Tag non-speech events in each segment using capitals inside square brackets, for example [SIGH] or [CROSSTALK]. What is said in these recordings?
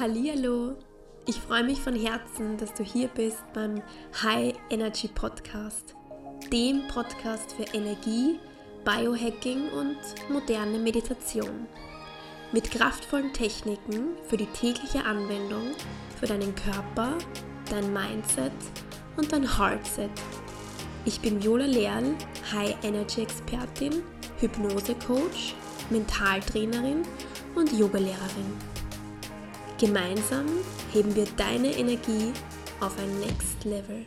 Hallihallo! Ich freue mich von Herzen, dass du hier bist beim High Energy Podcast, dem Podcast für Energie, Biohacking und moderne Meditation. Mit kraftvollen Techniken für die tägliche Anwendung, für deinen Körper, dein Mindset und dein Heartset. Ich bin Viola Leal, High Energy Expertin, Hypnose Coach, Mentaltrainerin und Yogalehrerin. Gemeinsam heben wir deine Energie auf ein Next Level.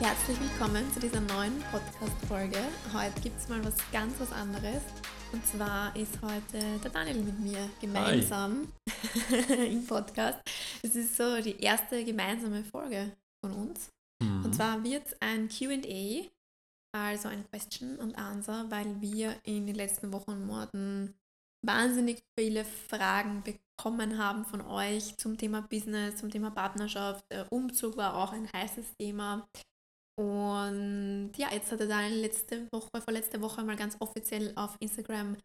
Herzlich willkommen zu dieser neuen Podcast-Folge. Heute gibt es mal was ganz was anderes. Und zwar ist heute der Daniel mit mir gemeinsam [LAUGHS] im Podcast. Es ist so die erste gemeinsame Folge von uns. Mhm. Und zwar wird es ein QA, also ein Question and Answer, weil wir in den letzten Wochen und Monaten wahnsinnig viele Fragen bekommen haben von euch zum Thema Business, zum Thema Partnerschaft. Der Umzug war auch ein heißes Thema. Und ja, jetzt hat er dann letzte Woche, vorletzte Woche mal ganz offiziell auf Instagram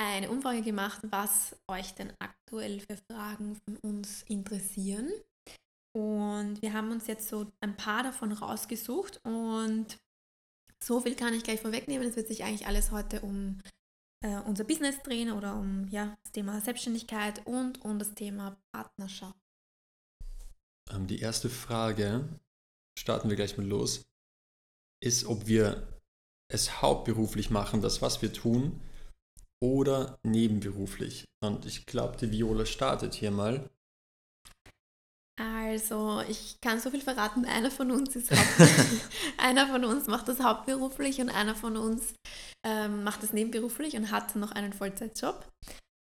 eine Umfrage gemacht, was euch denn aktuell für Fragen von uns interessieren. Und wir haben uns jetzt so ein paar davon rausgesucht und so viel kann ich gleich vorwegnehmen. Es wird sich eigentlich alles heute um äh, unser Business drehen oder um ja, das Thema Selbstständigkeit und um das Thema Partnerschaft. Ähm, die erste Frage, starten wir gleich mal los, ist, ob wir es hauptberuflich machen, das, was wir tun, oder nebenberuflich. Und ich glaube, die Viola startet hier mal. Also, ich kann so viel verraten, einer von uns ist [LAUGHS] einer von uns macht das hauptberuflich und einer von uns ähm, macht das nebenberuflich und hat noch einen Vollzeitjob.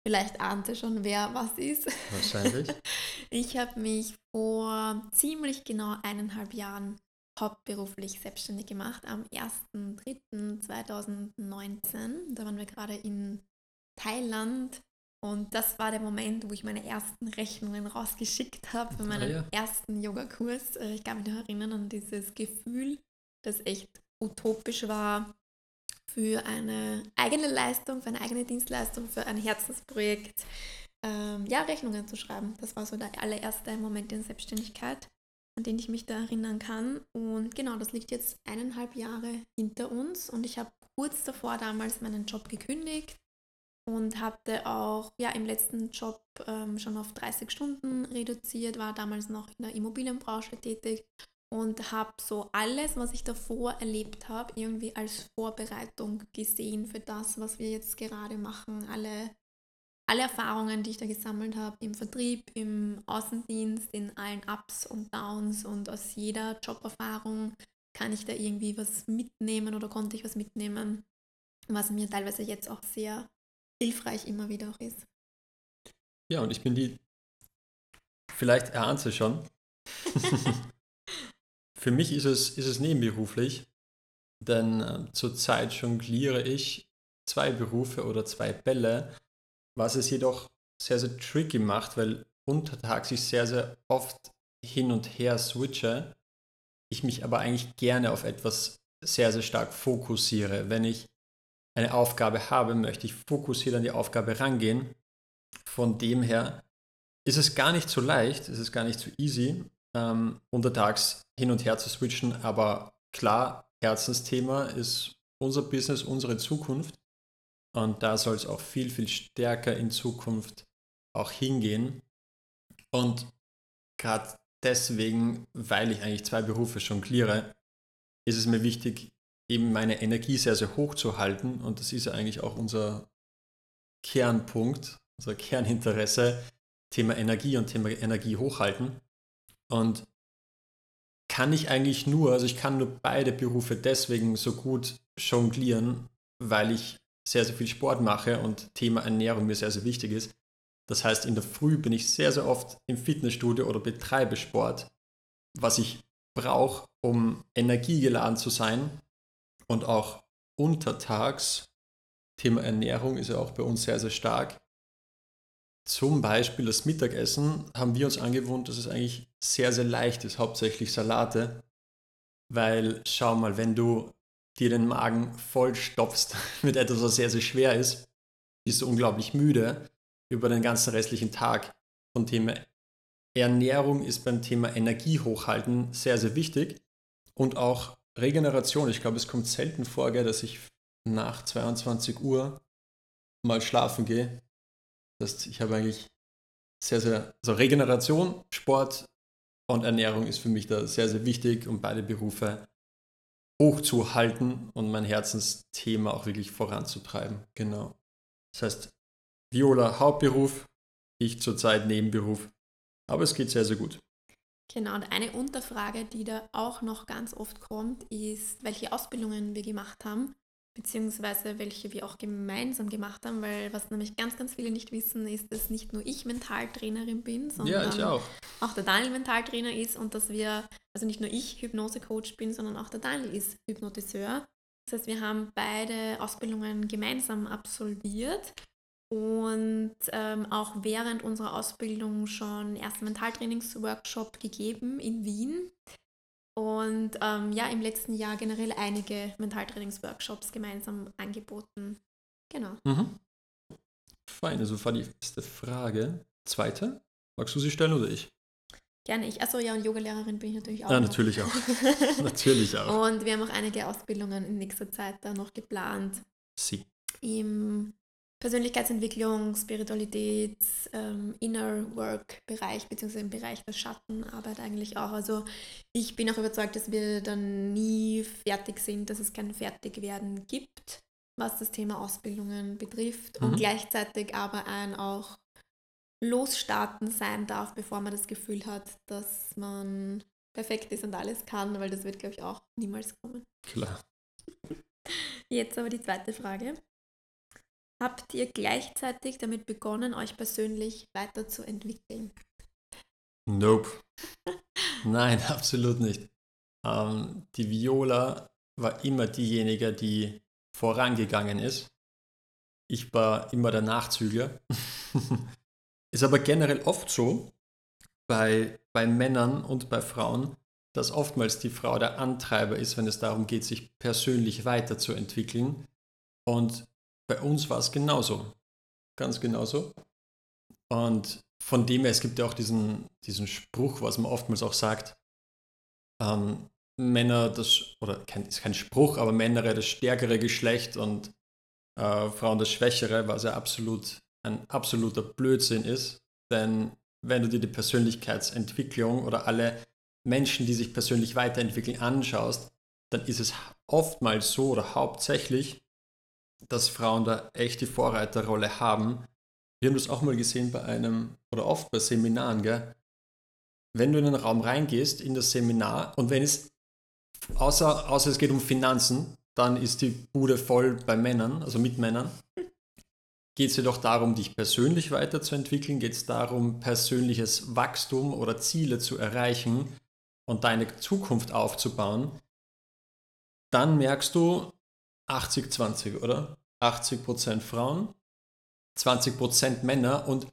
Vielleicht ahnte schon, wer was ist. Wahrscheinlich. [LAUGHS] Ich habe mich vor ziemlich genau eineinhalb Jahren hauptberuflich selbstständig gemacht, am 1.3.2019. Da waren wir gerade in Thailand und das war der Moment, wo ich meine ersten Rechnungen rausgeschickt habe für meinen ah, ja. ersten Yogakurs. Äh, ich kann mich noch erinnern an dieses Gefühl, das echt utopisch war, für eine eigene Leistung, für eine eigene Dienstleistung, für ein Herzensprojekt, ähm, ja, Rechnungen zu schreiben. Das war so der allererste Moment in Selbstständigkeit, an den ich mich da erinnern kann. Und genau, das liegt jetzt eineinhalb Jahre hinter uns und ich habe kurz davor damals meinen Job gekündigt und hatte auch ja, im letzten Job ähm, schon auf 30 Stunden reduziert, war damals noch in der Immobilienbranche tätig und habe so alles, was ich davor erlebt habe, irgendwie als Vorbereitung gesehen für das, was wir jetzt gerade machen. Alle, alle Erfahrungen, die ich da gesammelt habe im Vertrieb, im Außendienst, in allen Ups und Downs und aus jeder Joberfahrung kann ich da irgendwie was mitnehmen oder konnte ich was mitnehmen, was mir teilweise jetzt auch sehr hilfreich immer wieder auch ist. Ja, und ich bin die, vielleicht erahnt sie schon. [LAUGHS] Für mich ist es, ist es nebenberuflich, denn äh, zurzeit jongliere ich zwei Berufe oder zwei Bälle, was es jedoch sehr, sehr tricky macht, weil untertags ich sehr, sehr oft hin und her switche, ich mich aber eigentlich gerne auf etwas sehr, sehr stark fokussiere. Wenn ich eine Aufgabe habe, möchte ich fokussiert an die Aufgabe rangehen. Von dem her ist es gar nicht so leicht, ist es gar nicht so easy, ähm, untertags hin und her zu switchen, aber klar, Herzensthema ist unser Business, unsere Zukunft. Und da soll es auch viel, viel stärker in Zukunft auch hingehen. Und gerade deswegen, weil ich eigentlich zwei Berufe jongliere, ist es mir wichtig, eben meine Energie sehr, sehr hoch zu halten. Und das ist ja eigentlich auch unser Kernpunkt, unser Kerninteresse, Thema Energie und Thema Energie hochhalten. Und kann ich eigentlich nur, also ich kann nur beide Berufe deswegen so gut jonglieren, weil ich sehr, sehr viel Sport mache und Thema Ernährung mir sehr, sehr wichtig ist. Das heißt, in der Früh bin ich sehr, sehr oft im Fitnessstudio oder betreibe Sport, was ich brauche, um energiegeladen zu sein und auch untertags, Thema Ernährung ist ja auch bei uns sehr, sehr stark. Zum Beispiel das Mittagessen haben wir uns angewohnt, dass es eigentlich sehr, sehr leicht ist, hauptsächlich Salate. Weil schau mal, wenn du dir den Magen vollstopfst [LAUGHS] mit etwas, was sehr, sehr schwer ist, bist du unglaublich müde über den ganzen restlichen Tag. Von Thema Ernährung ist beim Thema Energie hochhalten sehr, sehr wichtig. Und auch Regeneration. Ich glaube, es kommt selten vor, gell, dass ich nach 22 Uhr mal schlafen gehe. Das ich habe eigentlich sehr, sehr, also Regeneration, Sport und Ernährung ist für mich da sehr, sehr wichtig, um beide Berufe hochzuhalten und mein Herzensthema auch wirklich voranzutreiben. Genau. Das heißt, Viola Hauptberuf, ich zurzeit Nebenberuf, aber es geht sehr, sehr gut. Genau, und eine Unterfrage, die da auch noch ganz oft kommt, ist, welche Ausbildungen wir gemacht haben beziehungsweise welche wir auch gemeinsam gemacht haben, weil was nämlich ganz, ganz viele nicht wissen, ist, dass nicht nur ich Mentaltrainerin bin, sondern ja, auch. auch. der Daniel Mentaltrainer ist und dass wir, also nicht nur ich Hypnosecoach bin, sondern auch der Daniel ist Hypnotiseur. Das heißt, wir haben beide Ausbildungen gemeinsam absolviert und ähm, auch während unserer Ausbildung schon ersten Mentaltrainingsworkshop gegeben in Wien und ähm, ja, im letzten Jahr generell einige Mentaltrainingsworkshops gemeinsam angeboten. Genau. Mhm. Fein, also war die erste Frage. Zweite, magst du sie stellen oder ich? Gerne ich. Achso, ja, und Yogalehrerin bin ich natürlich auch. Ja, natürlich auch. [LAUGHS] natürlich auch. Und wir haben auch einige Ausbildungen in nächster Zeit da noch geplant. Sie. Im Persönlichkeitsentwicklung, Spiritualität, ähm, Inner Work Bereich, beziehungsweise im Bereich der Schattenarbeit eigentlich auch. Also ich bin auch überzeugt, dass wir dann nie fertig sind, dass es kein Fertigwerden gibt, was das Thema Ausbildungen betrifft mhm. und gleichzeitig aber ein auch Losstarten sein darf, bevor man das Gefühl hat, dass man perfekt ist und alles kann, weil das wird, glaube ich, auch niemals kommen. Klar. Jetzt aber die zweite Frage. Habt ihr gleichzeitig damit begonnen, euch persönlich weiterzuentwickeln? Nope. [LAUGHS] Nein, [LAUGHS] absolut nicht. Ähm, die Viola war immer diejenige, die vorangegangen ist. Ich war immer der Nachzügler. [LAUGHS] ist aber generell oft so bei, bei Männern und bei Frauen, dass oftmals die Frau der Antreiber ist, wenn es darum geht, sich persönlich weiterzuentwickeln. Und bei uns war es genauso. Ganz genauso. Und von dem her, es gibt ja auch diesen, diesen Spruch, was man oftmals auch sagt, ähm, Männer, das, oder kein, ist kein Spruch, aber Männer das stärkere Geschlecht und äh, Frauen das schwächere, was ja absolut ein absoluter Blödsinn ist. Denn wenn du dir die Persönlichkeitsentwicklung oder alle Menschen, die sich persönlich weiterentwickeln, anschaust, dann ist es oftmals so oder hauptsächlich, dass Frauen da echt die Vorreiterrolle haben. Wir haben das auch mal gesehen bei einem, oder oft bei Seminaren, gell? Wenn du in einen Raum reingehst, in das Seminar, und wenn es, außer, außer es geht um Finanzen, dann ist die Bude voll bei Männern, also mit Männern. Geht es jedoch darum, dich persönlich weiterzuentwickeln? Geht es darum, persönliches Wachstum oder Ziele zu erreichen und deine Zukunft aufzubauen? Dann merkst du, 80-20, oder? 80% Frauen, 20% Männer und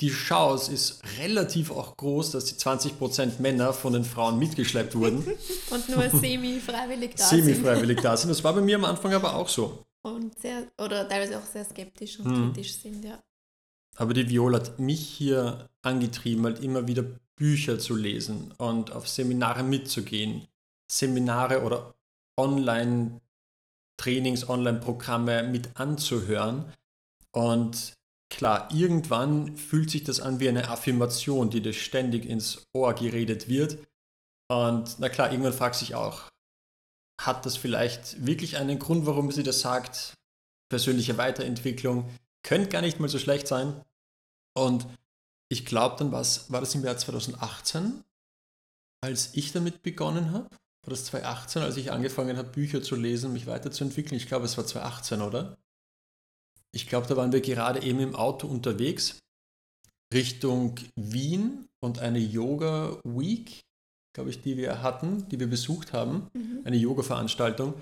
die Chance ist relativ auch groß, dass die 20% Männer von den Frauen mitgeschleppt wurden. [LAUGHS] und nur semi-freiwillig da semi sind. Semi-freiwillig da sind. Das war bei mir am Anfang aber auch so. Und sehr, oder teilweise auch sehr skeptisch und hm. kritisch sind, ja. Aber die Viola hat mich hier angetrieben, halt immer wieder Bücher zu lesen und auf Seminare mitzugehen. Seminare oder online Trainings, Online-Programme mit anzuhören. Und klar, irgendwann fühlt sich das an wie eine Affirmation, die dir ständig ins Ohr geredet wird. Und na klar, irgendwann fragt sich auch, hat das vielleicht wirklich einen Grund, warum sie das sagt? Persönliche Weiterentwicklung könnte gar nicht mal so schlecht sein. Und ich glaube, dann war das im Jahr 2018, als ich damit begonnen habe war das 2018, als ich angefangen habe, Bücher zu lesen, mich weiterzuentwickeln? Ich glaube, es war 2018, oder? Ich glaube, da waren wir gerade eben im Auto unterwegs Richtung Wien und eine Yoga Week, glaube ich, die wir hatten, die wir besucht haben, mhm. eine Yoga-Veranstaltung.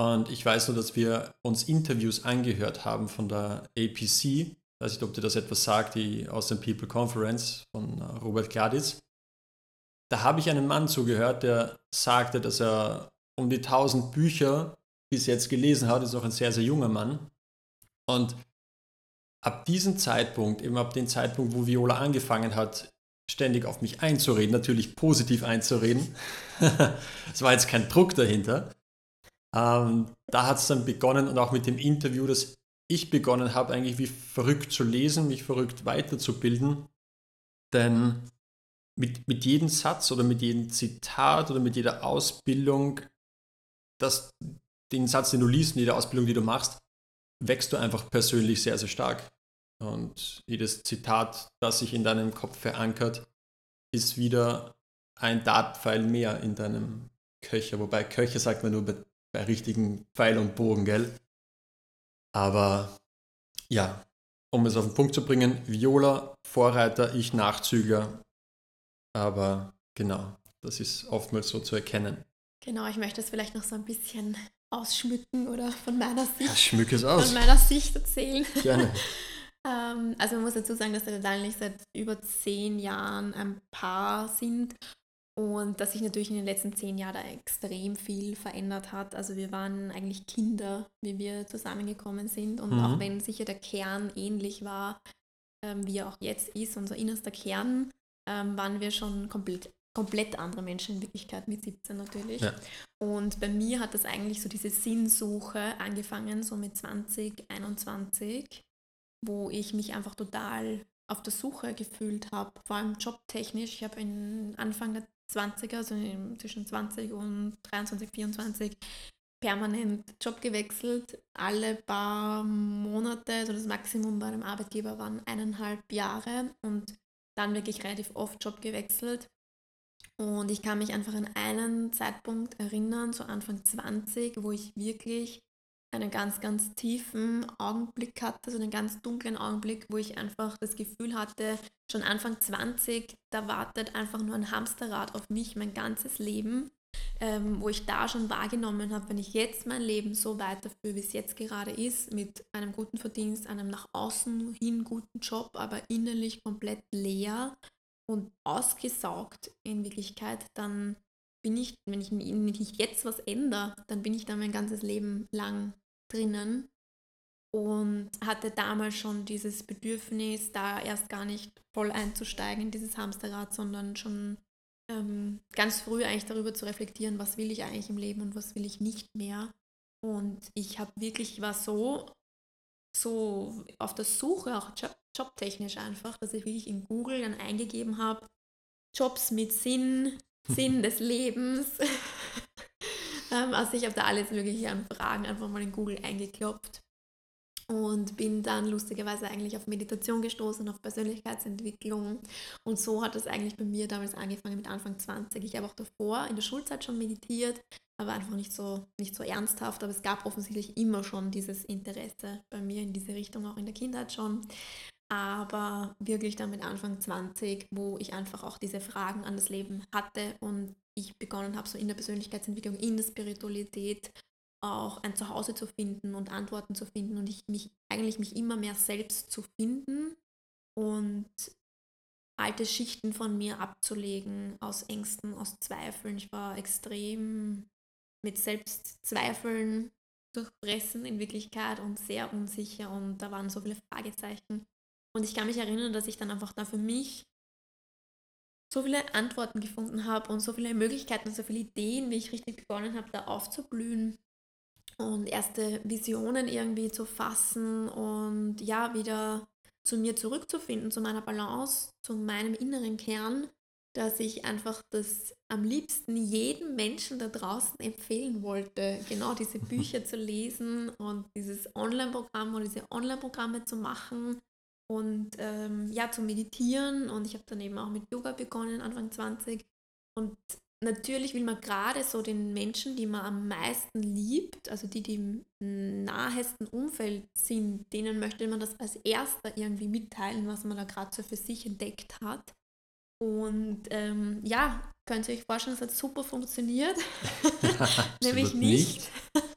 Und ich weiß nur, dass wir uns Interviews angehört haben von der APC. Ich weiß nicht, ob dir das etwas sagt, die Awesome People Conference von Robert Gladitz. Da habe ich einen Mann zugehört, der sagte, dass er um die 1000 Bücher bis jetzt gelesen hat, ist auch ein sehr, sehr junger Mann. Und ab diesem Zeitpunkt, eben ab dem Zeitpunkt, wo Viola angefangen hat, ständig auf mich einzureden, natürlich positiv einzureden, [LAUGHS] es war jetzt kein Druck dahinter, ähm, da hat es dann begonnen und auch mit dem Interview, dass ich begonnen habe, eigentlich wie verrückt zu lesen, mich verrückt weiterzubilden. Denn mit, mit jedem Satz oder mit jedem Zitat oder mit jeder Ausbildung, das, den Satz, den du liest, in jeder Ausbildung, die du machst, wächst du einfach persönlich sehr, sehr stark. Und jedes Zitat, das sich in deinem Kopf verankert, ist wieder ein Datenpfeil mehr in deinem Köcher. Wobei Köcher sagt man nur bei, bei richtigen Pfeil und Bogen, gell? Aber ja, um es auf den Punkt zu bringen, Viola, Vorreiter, ich Nachzügler. Aber genau, das ist oftmals so zu erkennen. Genau, ich möchte es vielleicht noch so ein bisschen ausschmücken oder von meiner Sicht, ja, schmück es aus. Von meiner Sicht erzählen. Gerne. [LAUGHS] ähm, also man muss dazu sagen, dass der Daniel nicht seit über zehn Jahren ein Paar sind und dass sich natürlich in den letzten zehn Jahren da extrem viel verändert hat. Also wir waren eigentlich Kinder, wie wir zusammengekommen sind. Und mhm. auch wenn sicher der Kern ähnlich war, ähm, wie er auch jetzt ist, unser innerster Kern, ähm, waren wir schon komplett, komplett andere Menschen in Wirklichkeit mit 17 natürlich. Ja. Und bei mir hat das eigentlich so diese Sinnsuche angefangen, so mit 20, 21, wo ich mich einfach total auf der Suche gefühlt habe, vor allem jobtechnisch. Ich habe Anfang der 20er, also zwischen 20 und 23, 24, permanent Job gewechselt. Alle paar Monate, also das Maximum bei einem Arbeitgeber waren eineinhalb Jahre und dann wirklich relativ oft Job gewechselt. Und ich kann mich einfach an einen Zeitpunkt erinnern, so Anfang 20, wo ich wirklich einen ganz, ganz tiefen Augenblick hatte, so einen ganz dunklen Augenblick, wo ich einfach das Gefühl hatte, schon Anfang 20, da wartet einfach nur ein Hamsterrad auf mich mein ganzes Leben, ähm, wo ich da schon wahrgenommen habe, wenn ich jetzt mein Leben so weiterführe, wie es jetzt gerade ist, mit einem guten Verdienst, einem nach außen hin guten Job, aber innerlich komplett leer und ausgesaugt in Wirklichkeit, dann bin ich, wenn ich nicht jetzt was ändere, dann bin ich da mein ganzes Leben lang drinnen und hatte damals schon dieses Bedürfnis, da erst gar nicht voll einzusteigen in dieses Hamsterrad, sondern schon ähm, ganz früh eigentlich darüber zu reflektieren, was will ich eigentlich im Leben und was will ich nicht mehr. Und ich habe wirklich, ich war so, so auf der Suche, auch job, jobtechnisch einfach, dass ich wirklich in Google dann eingegeben habe, Jobs mit Sinn, Sinn [LAUGHS] des Lebens. [LAUGHS] Ähm, also ich habe da alles mögliche an Fragen einfach mal in Google eingeklopft und bin dann lustigerweise eigentlich auf Meditation gestoßen, auf Persönlichkeitsentwicklung. Und so hat es eigentlich bei mir damals angefangen mit Anfang 20. Ich habe auch davor in der Schulzeit schon meditiert, aber einfach nicht so, nicht so ernsthaft. Aber es gab offensichtlich immer schon dieses Interesse bei mir in diese Richtung, auch in der Kindheit schon. Aber wirklich dann mit Anfang 20, wo ich einfach auch diese Fragen an das Leben hatte und ich begonnen habe, so in der Persönlichkeitsentwicklung, in der Spiritualität auch ein Zuhause zu finden und Antworten zu finden und ich mich eigentlich mich immer mehr selbst zu finden und alte Schichten von mir abzulegen aus Ängsten, aus Zweifeln. Ich war extrem mit Selbstzweifeln durchfressen in Wirklichkeit und sehr unsicher und da waren so viele Fragezeichen. Und ich kann mich erinnern, dass ich dann einfach da für mich so viele Antworten gefunden habe und so viele Möglichkeiten so viele Ideen, wie ich richtig begonnen habe, da aufzublühen und erste Visionen irgendwie zu fassen und ja, wieder zu mir zurückzufinden, zu meiner Balance, zu meinem inneren Kern, dass ich einfach das am liebsten jedem Menschen da draußen empfehlen wollte, genau diese [LAUGHS] Bücher zu lesen und dieses Online-Programm oder diese Online-Programme zu machen und ähm, ja, zu meditieren. Und ich habe dann eben auch mit Yoga begonnen, Anfang 20. Und natürlich will man gerade so den Menschen, die man am meisten liebt, also die, die im nahesten Umfeld sind, denen möchte man das als erster irgendwie mitteilen, was man da gerade so für sich entdeckt hat. Und ähm, ja, könnt ihr euch vorstellen, es hat super funktioniert. [LAUGHS] [LAUGHS] Nämlich nicht. nicht. [LAUGHS]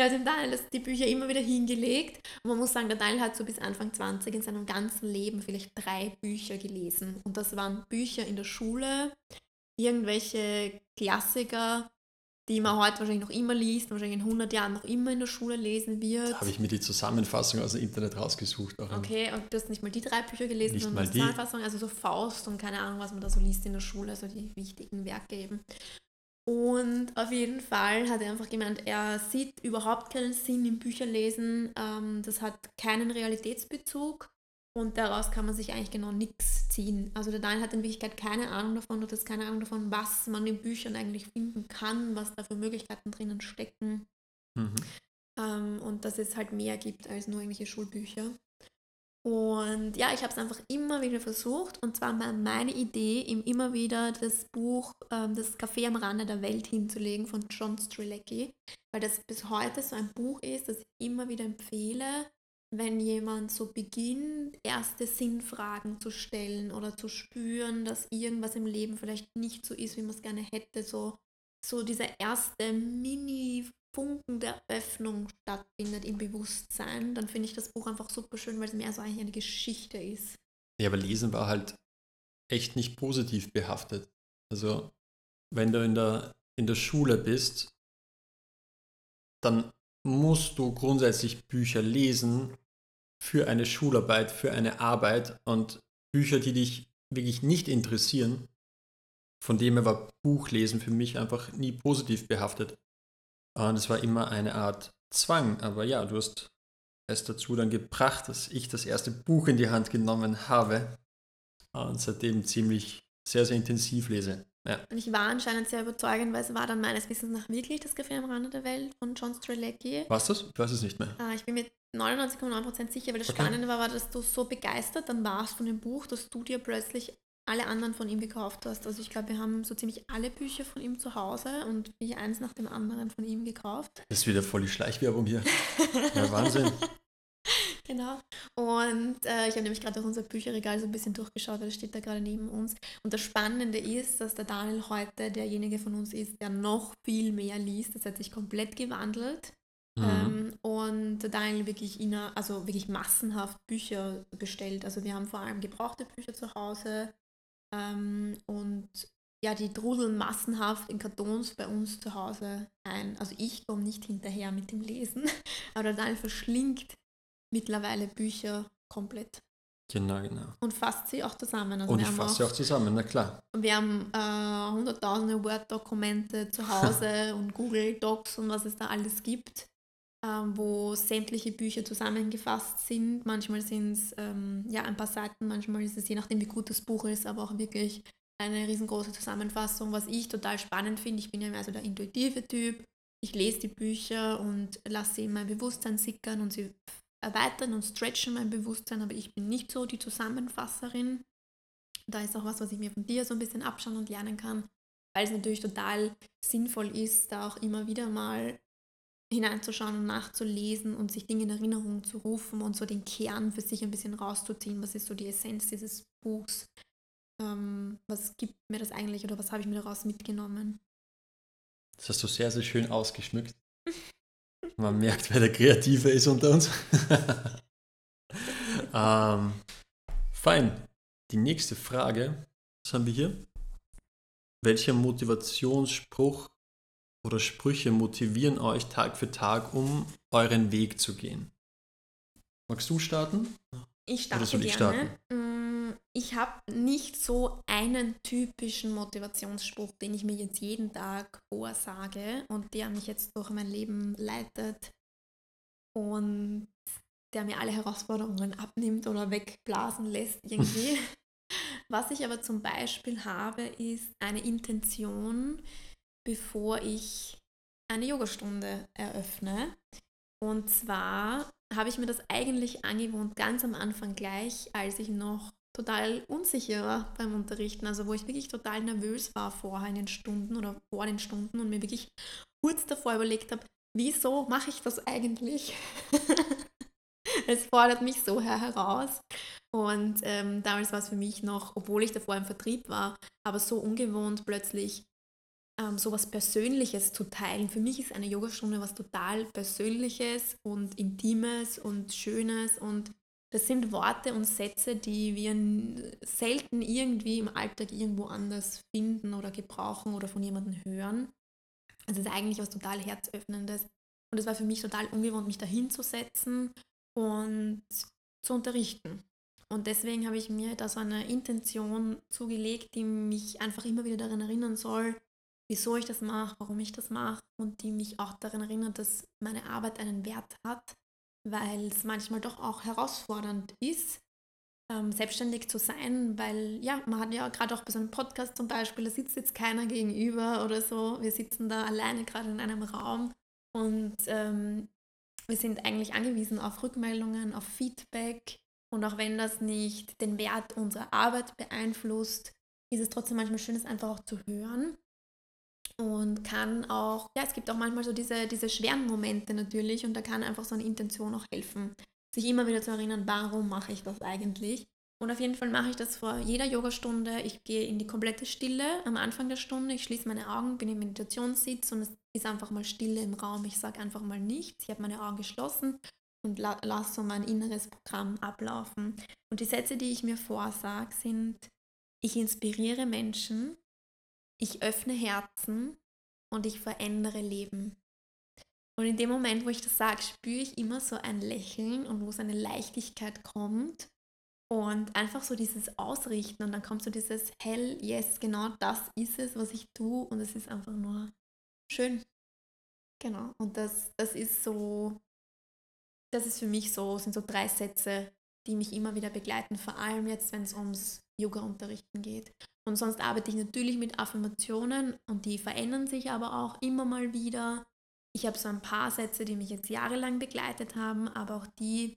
Hat dem Daniel das, die Bücher immer wieder hingelegt. Und man muss sagen, der Daniel hat so bis Anfang 20 in seinem ganzen Leben vielleicht drei Bücher gelesen. Und das waren Bücher in der Schule, irgendwelche Klassiker, die man heute wahrscheinlich noch immer liest, wahrscheinlich in 100 Jahren noch immer in der Schule lesen wird. Da habe ich mir die Zusammenfassung aus dem Internet rausgesucht. okay, und du hast nicht mal die drei Bücher gelesen, nicht sondern die Zusammenfassung, also so Faust und keine Ahnung, was man da so liest in der Schule, also die wichtigen Werke eben. Und auf jeden Fall hat er einfach gemeint, er sieht überhaupt keinen Sinn im Bücherlesen. Ähm, das hat keinen Realitätsbezug und daraus kann man sich eigentlich genau nichts ziehen. Also der Daniel hat in Wirklichkeit keine Ahnung davon oder hat keine Ahnung davon, was man in Büchern eigentlich finden kann, was da für Möglichkeiten drinnen stecken. Mhm. Ähm, und dass es halt mehr gibt als nur irgendwelche Schulbücher. Und ja, ich habe es einfach immer wieder versucht. Und zwar war meine Idee, ihm immer wieder das Buch ähm, Das Café am Rande der Welt hinzulegen von John Strilecki, weil das bis heute so ein Buch ist, das ich immer wieder empfehle, wenn jemand so beginnt, erste Sinnfragen zu stellen oder zu spüren, dass irgendwas im Leben vielleicht nicht so ist, wie man es gerne hätte, so, so dieser erste Mini Funken der Öffnung stattfindet im Bewusstsein, dann finde ich das Buch einfach super schön, weil es mehr so eigentlich eine Geschichte ist. Ja, aber Lesen war halt echt nicht positiv behaftet. Also, wenn du in der, in der Schule bist, dann musst du grundsätzlich Bücher lesen für eine Schularbeit, für eine Arbeit und Bücher, die dich wirklich nicht interessieren. Von dem her war Buchlesen für mich einfach nie positiv behaftet. Und es war immer eine Art Zwang. Aber ja, du hast es dazu dann gebracht, dass ich das erste Buch in die Hand genommen habe und seitdem ziemlich sehr, sehr intensiv lese. Ja. Und ich war anscheinend sehr überzeugend, weil es war dann meines Wissens nach wirklich das Café am Rande der Welt von John Strelecki. Was das? Ich weiß es nicht mehr. Ah, ich bin mir 99,9% sicher, weil das okay. Spannende war, war, dass du so begeistert dann warst von dem Buch, dass du dir plötzlich alle anderen von ihm gekauft hast. Also ich glaube, wir haben so ziemlich alle Bücher von ihm zu Hause und ich eins nach dem anderen von ihm gekauft. Das ist wieder voll die Schleichwerbung hier. ja, Wahnsinn. [LAUGHS] Genau. Und äh, ich habe nämlich gerade durch unser Bücherregal so ein bisschen durchgeschaut, weil das steht da gerade neben uns. Und das Spannende ist, dass der Daniel heute derjenige von uns ist, der noch viel mehr liest. Das hat sich komplett gewandelt. Mhm. Ähm, und der Daniel wirklich, inner, also wirklich massenhaft Bücher bestellt. Also wir haben vor allem gebrauchte Bücher zu Hause, ähm, und ja, die trudeln massenhaft in Kartons bei uns zu Hause ein. Also ich komme nicht hinterher mit dem Lesen, [LAUGHS] aber der Daniel verschlingt mittlerweile Bücher komplett. Genau, genau. Und fasst sie auch zusammen. Also und ich fasse sie auch zusammen, na klar. Wir haben äh, hunderttausende Word-Dokumente zu Hause [LAUGHS] und Google Docs und was es da alles gibt ähm, wo sämtliche Bücher zusammengefasst sind. Manchmal sind es ähm, ja, ein paar Seiten, manchmal ist es je nachdem, wie gut das Buch ist, aber auch wirklich eine riesengroße Zusammenfassung, was ich total spannend finde. Ich bin ja mehr so der intuitive Typ. Ich lese die Bücher und lasse sie in mein Bewusstsein sickern und sie erweitern und stretchen mein Bewusstsein, aber ich bin nicht so die Zusammenfasserin. Da ist auch was, was ich mir von dir so ein bisschen abschauen und lernen kann, weil es natürlich total sinnvoll ist, da auch immer wieder mal hineinzuschauen und nachzulesen und sich Dinge in Erinnerung zu rufen und so den Kern für sich ein bisschen rauszuziehen. Was ist so die Essenz dieses Buchs? Ähm, was gibt mir das eigentlich oder was habe ich mir daraus mitgenommen? Das hast du sehr, sehr schön ausgeschmückt. [LAUGHS] Man merkt, wer der Kreative ist unter uns. [LAUGHS] ähm, fein. Die nächste Frage, was haben wir hier? Welcher Motivationsspruch oder Sprüche motivieren euch Tag für Tag, um euren Weg zu gehen? Magst du starten? Ich starte oder soll ich gerne. Starten? Ich habe nicht so einen typischen Motivationsspruch, den ich mir jetzt jeden Tag vorsage und der mich jetzt durch mein Leben leitet und der mir alle Herausforderungen abnimmt oder wegblasen lässt irgendwie. [LAUGHS] Was ich aber zum Beispiel habe, ist eine Intention, bevor ich eine Yogastunde eröffne. Und zwar habe ich mir das eigentlich angewohnt, ganz am Anfang gleich, als ich noch total unsicher war beim Unterrichten, also wo ich wirklich total nervös war vorher in den Stunden oder vor den Stunden und mir wirklich kurz davor überlegt habe, wieso mache ich das eigentlich? [LAUGHS] es fordert mich so heraus. Und ähm, damals war es für mich noch, obwohl ich davor im Vertrieb war, aber so ungewohnt plötzlich ähm, so was Persönliches zu teilen. Für mich ist eine Yogastunde was total Persönliches und Intimes und Schönes und Das sind Worte und Sätze, die wir selten irgendwie im Alltag irgendwo anders finden oder gebrauchen oder von jemandem hören. Also es ist eigentlich was total Herzöffnendes. Und es war für mich total ungewohnt, mich da hinzusetzen und zu unterrichten. Und deswegen habe ich mir da so eine Intention zugelegt, die mich einfach immer wieder daran erinnern soll, wieso ich das mache, warum ich das mache und die mich auch daran erinnert, dass meine Arbeit einen Wert hat, weil es manchmal doch auch herausfordernd ist, ähm, selbstständig zu sein, weil ja, man hat ja gerade auch bei so einem Podcast zum Beispiel, da sitzt jetzt keiner gegenüber oder so, wir sitzen da alleine gerade in einem Raum und ähm, wir sind eigentlich angewiesen auf Rückmeldungen, auf Feedback. Und auch wenn das nicht den Wert unserer Arbeit beeinflusst, ist es trotzdem manchmal schön, es einfach auch zu hören und kann auch, ja, es gibt auch manchmal so diese, diese schweren Momente natürlich und da kann einfach so eine Intention auch helfen, sich immer wieder zu erinnern, warum mache ich das eigentlich? Und auf jeden Fall mache ich das vor jeder Yogastunde. Ich gehe in die komplette Stille am Anfang der Stunde. Ich schließe meine Augen, bin im Meditationssitz und es ist einfach mal Stille im Raum. Ich sage einfach mal nichts. Ich habe meine Augen geschlossen und la lasse so mein inneres Programm ablaufen. Und die Sätze, die ich mir vorsage, sind, ich inspiriere Menschen, ich öffne Herzen und ich verändere Leben. Und in dem Moment, wo ich das sage, spüre ich immer so ein Lächeln und wo so eine Leichtigkeit kommt und einfach so dieses Ausrichten und dann kommt so dieses Hell, yes, genau das ist es, was ich tue und es ist einfach nur schön. Genau. Und das, das ist so, das ist für mich so, sind so drei Sätze, die mich immer wieder begleiten, vor allem jetzt, wenn es ums Yoga-Unterrichten geht. Und sonst arbeite ich natürlich mit Affirmationen und die verändern sich aber auch immer mal wieder. Ich habe so ein paar Sätze, die mich jetzt jahrelang begleitet haben, aber auch die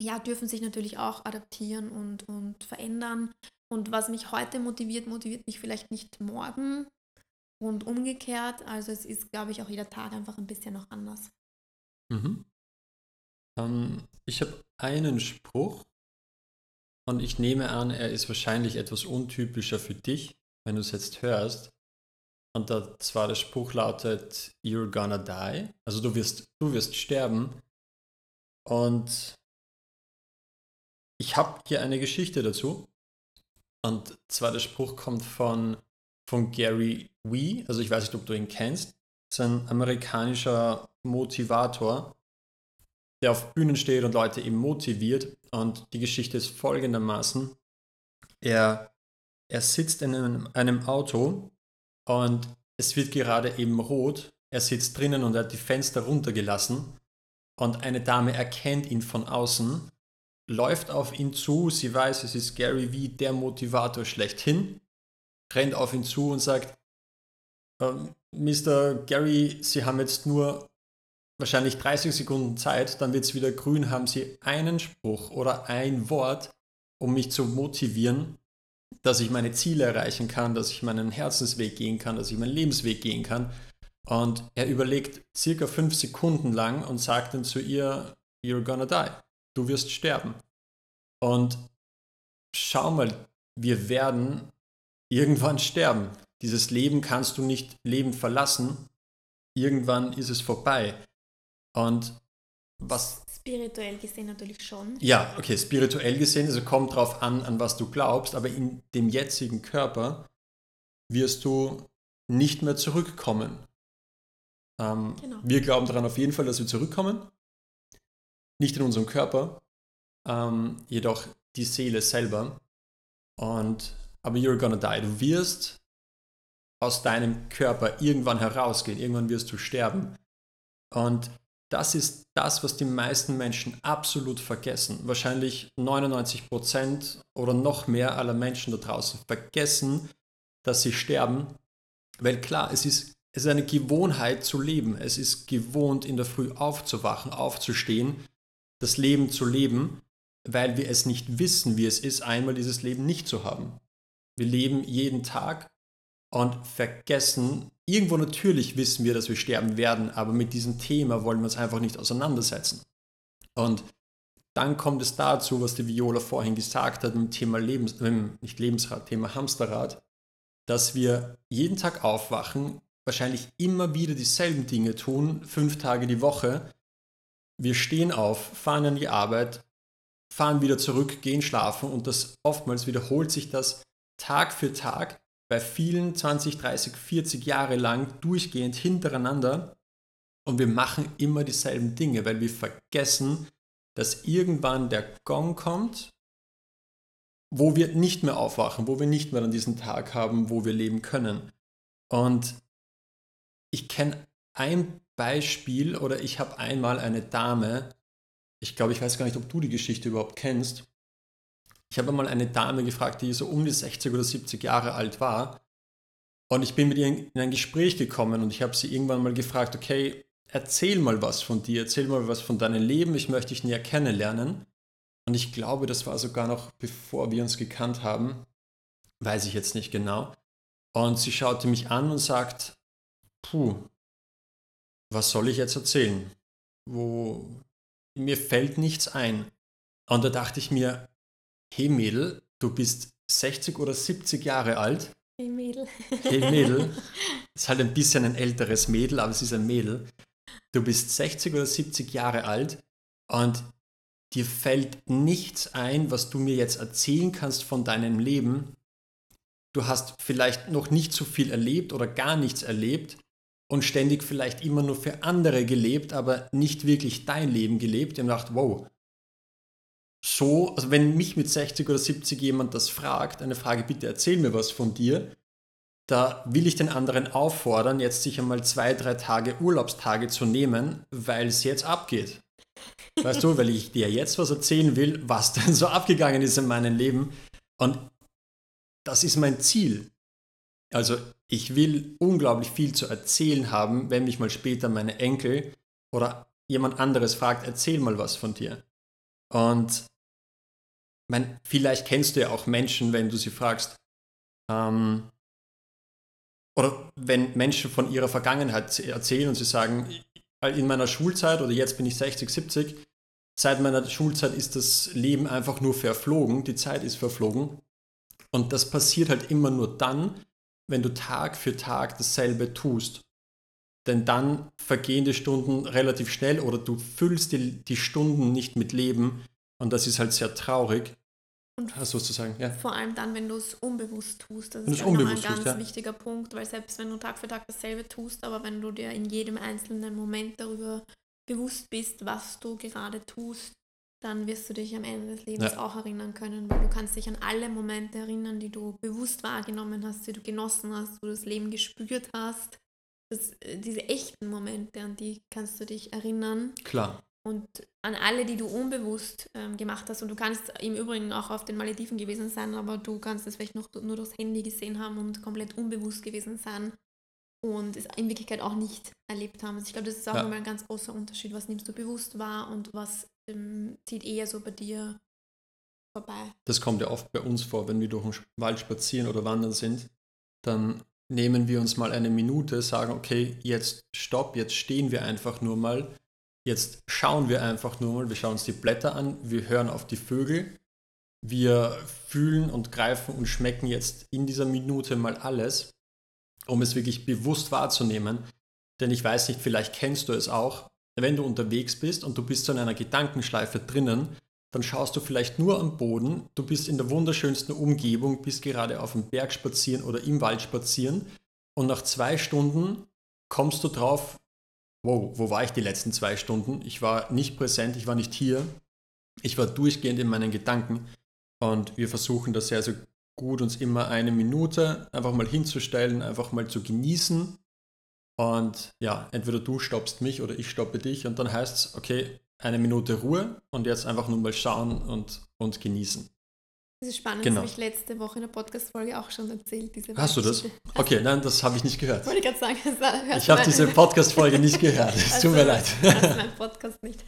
ja, dürfen sich natürlich auch adaptieren und, und verändern. Und was mich heute motiviert, motiviert mich vielleicht nicht morgen und umgekehrt. Also es ist, glaube ich, auch jeder Tag einfach ein bisschen noch anders. Mhm. Ähm, ich habe einen Spruch und ich nehme an, er ist wahrscheinlich etwas untypischer für dich, wenn du es jetzt hörst. Und da zwar der Spruch lautet, You're gonna die. Also du wirst, du wirst sterben. Und ich habe hier eine Geschichte dazu. Und zwar der Spruch kommt von, von Gary Wee. Also ich weiß nicht, ob du ihn kennst. Das ist ein amerikanischer Motivator, der auf Bühnen steht und Leute eben motiviert. Und die Geschichte ist folgendermaßen. Er, er sitzt in einem, einem Auto und es wird gerade eben rot. Er sitzt drinnen und er hat die Fenster runtergelassen. Und eine Dame erkennt ihn von außen, läuft auf ihn zu. Sie weiß, es ist Gary wie der Motivator schlechthin. Rennt auf ihn zu und sagt, ähm, Mr. Gary, Sie haben jetzt nur wahrscheinlich 30 Sekunden Zeit, dann wird es wieder grün, haben Sie einen Spruch oder ein Wort, um mich zu motivieren, dass ich meine Ziele erreichen kann, dass ich meinen Herzensweg gehen kann, dass ich meinen Lebensweg gehen kann. Und er überlegt circa fünf Sekunden lang und sagt dann zu ihr, You're gonna die. Du wirst sterben. Und schau mal, wir werden irgendwann sterben. Dieses Leben kannst du nicht lebend verlassen. Irgendwann ist es vorbei. Und was. Spirituell gesehen natürlich schon. Ja, okay, spirituell gesehen, also kommt drauf an, an was du glaubst, aber in dem jetzigen Körper wirst du nicht mehr zurückkommen. Ähm, genau. Wir glauben daran auf jeden Fall, dass wir zurückkommen. Nicht in unserem Körper, ähm, jedoch die Seele selber. Und aber you're gonna die. Du wirst aus deinem Körper irgendwann herausgehen, irgendwann wirst du sterben. Und das ist das, was die meisten Menschen absolut vergessen. Wahrscheinlich 99 Prozent oder noch mehr aller Menschen da draußen vergessen, dass sie sterben. Weil klar, es ist, es ist eine Gewohnheit zu leben. Es ist gewohnt, in der Früh aufzuwachen, aufzustehen, das Leben zu leben, weil wir es nicht wissen, wie es ist, einmal dieses Leben nicht zu haben. Wir leben jeden Tag und vergessen, irgendwo natürlich wissen wir, dass wir sterben werden, aber mit diesem Thema wollen wir uns einfach nicht auseinandersetzen. Und dann kommt es dazu, was die Viola vorhin gesagt hat, dem Thema Lebens, äh, nicht Lebensrad, Thema Hamsterrad, dass wir jeden Tag aufwachen, wahrscheinlich immer wieder dieselben Dinge tun, fünf Tage die Woche. Wir stehen auf, fahren an die Arbeit, fahren wieder zurück, gehen schlafen und das oftmals wiederholt sich das Tag für Tag bei vielen 20, 30, 40 Jahre lang durchgehend hintereinander und wir machen immer dieselben Dinge, weil wir vergessen, dass irgendwann der Gong kommt, wo wir nicht mehr aufwachen, wo wir nicht mehr an diesen Tag haben, wo wir leben können. Und ich kenne ein Beispiel oder ich habe einmal eine Dame, ich glaube, ich weiß gar nicht, ob du die Geschichte überhaupt kennst. Ich habe einmal eine Dame gefragt, die so um die 60 oder 70 Jahre alt war. Und ich bin mit ihr in ein Gespräch gekommen und ich habe sie irgendwann mal gefragt, okay, erzähl mal was von dir, erzähl mal was von deinem Leben, ich möchte dich näher kennenlernen. Und ich glaube, das war sogar noch bevor wir uns gekannt haben, weiß ich jetzt nicht genau. Und sie schaute mich an und sagt, puh, was soll ich jetzt erzählen? Wo mir fällt nichts ein. Und da dachte ich mir, hey Mädel, du bist 60 oder 70 Jahre alt. Hey Mädel. Hey Mädel. [LAUGHS] Ist halt ein bisschen ein älteres Mädel, aber es ist ein Mädel. Du bist 60 oder 70 Jahre alt und dir fällt nichts ein, was du mir jetzt erzählen kannst von deinem Leben. Du hast vielleicht noch nicht so viel erlebt oder gar nichts erlebt und ständig vielleicht immer nur für andere gelebt, aber nicht wirklich dein Leben gelebt. Ich habe gedacht, wow, so, also wenn mich mit 60 oder 70 jemand das fragt, eine Frage, bitte erzähl mir was von dir, da will ich den anderen auffordern, jetzt sich einmal zwei, drei Tage Urlaubstage zu nehmen, weil es jetzt abgeht. Weißt du, weil ich dir jetzt was erzählen will, was [LAUGHS] denn so abgegangen ist in meinem Leben. Und das ist mein Ziel. Also ich will unglaublich viel zu erzählen haben, wenn mich mal später meine Enkel oder jemand anderes fragt, erzähl mal was von dir. Und mein, vielleicht kennst du ja auch Menschen, wenn du sie fragst, ähm, oder wenn Menschen von ihrer Vergangenheit erzählen und sie sagen, in meiner Schulzeit oder jetzt bin ich 60, 70, seit meiner Schulzeit ist das Leben einfach nur verflogen, die Zeit ist verflogen. Und das passiert halt immer nur dann, wenn du Tag für Tag dasselbe tust. Denn dann vergehen die Stunden relativ schnell oder du füllst die, die Stunden nicht mit Leben und das ist halt sehr traurig. Und sozusagen, ja. Vor allem dann, wenn du es unbewusst tust. Das wenn ist ein ganz tust, ja. wichtiger Punkt, weil selbst wenn du Tag für Tag dasselbe tust, aber wenn du dir in jedem einzelnen Moment darüber bewusst bist, was du gerade tust, dann wirst du dich am Ende des Lebens ja. auch erinnern können, weil du kannst dich an alle Momente erinnern, die du bewusst wahrgenommen hast, die du genossen hast, wo du das Leben gespürt hast. Das, äh, diese echten Momente, an die kannst du dich erinnern. Klar und an alle, die du unbewusst ähm, gemacht hast. Und du kannst im Übrigen auch auf den Malediven gewesen sein, aber du kannst es vielleicht noch nur durchs Handy gesehen haben und komplett unbewusst gewesen sein und es in Wirklichkeit auch nicht erlebt haben. Also ich glaube, das ist auch ja. nochmal ein ganz großer Unterschied. Was nimmst du bewusst wahr und was ähm, zieht eher so bei dir vorbei? Das kommt ja oft bei uns vor, wenn wir durch den Wald spazieren oder wandern sind, dann nehmen wir uns mal eine Minute, sagen, okay, jetzt stopp, jetzt stehen wir einfach nur mal Jetzt schauen wir einfach nur mal, wir schauen uns die Blätter an, wir hören auf die Vögel, wir fühlen und greifen und schmecken jetzt in dieser Minute mal alles, um es wirklich bewusst wahrzunehmen. Denn ich weiß nicht, vielleicht kennst du es auch, wenn du unterwegs bist und du bist so in einer Gedankenschleife drinnen, dann schaust du vielleicht nur am Boden, du bist in der wunderschönsten Umgebung, bist gerade auf dem Berg spazieren oder im Wald spazieren. Und nach zwei Stunden kommst du drauf, wow, wo war ich die letzten zwei Stunden? Ich war nicht präsent, ich war nicht hier. Ich war durchgehend in meinen Gedanken und wir versuchen das sehr, sehr gut, uns immer eine Minute einfach mal hinzustellen, einfach mal zu genießen. Und ja, entweder du stoppst mich oder ich stoppe dich und dann heißt es, okay, eine Minute Ruhe und jetzt einfach nur mal schauen und, und genießen. Das ist spannend, genau. das habe ich letzte Woche in der Podcast-Folge auch schon erzählt. Hast du das? Okay, nein, das habe ich nicht gehört. Wollte ich gerade sagen. Das ich habe diese Podcast-Folge nicht gehört. Es also, tut mir leid. Das ist mein Podcast nicht.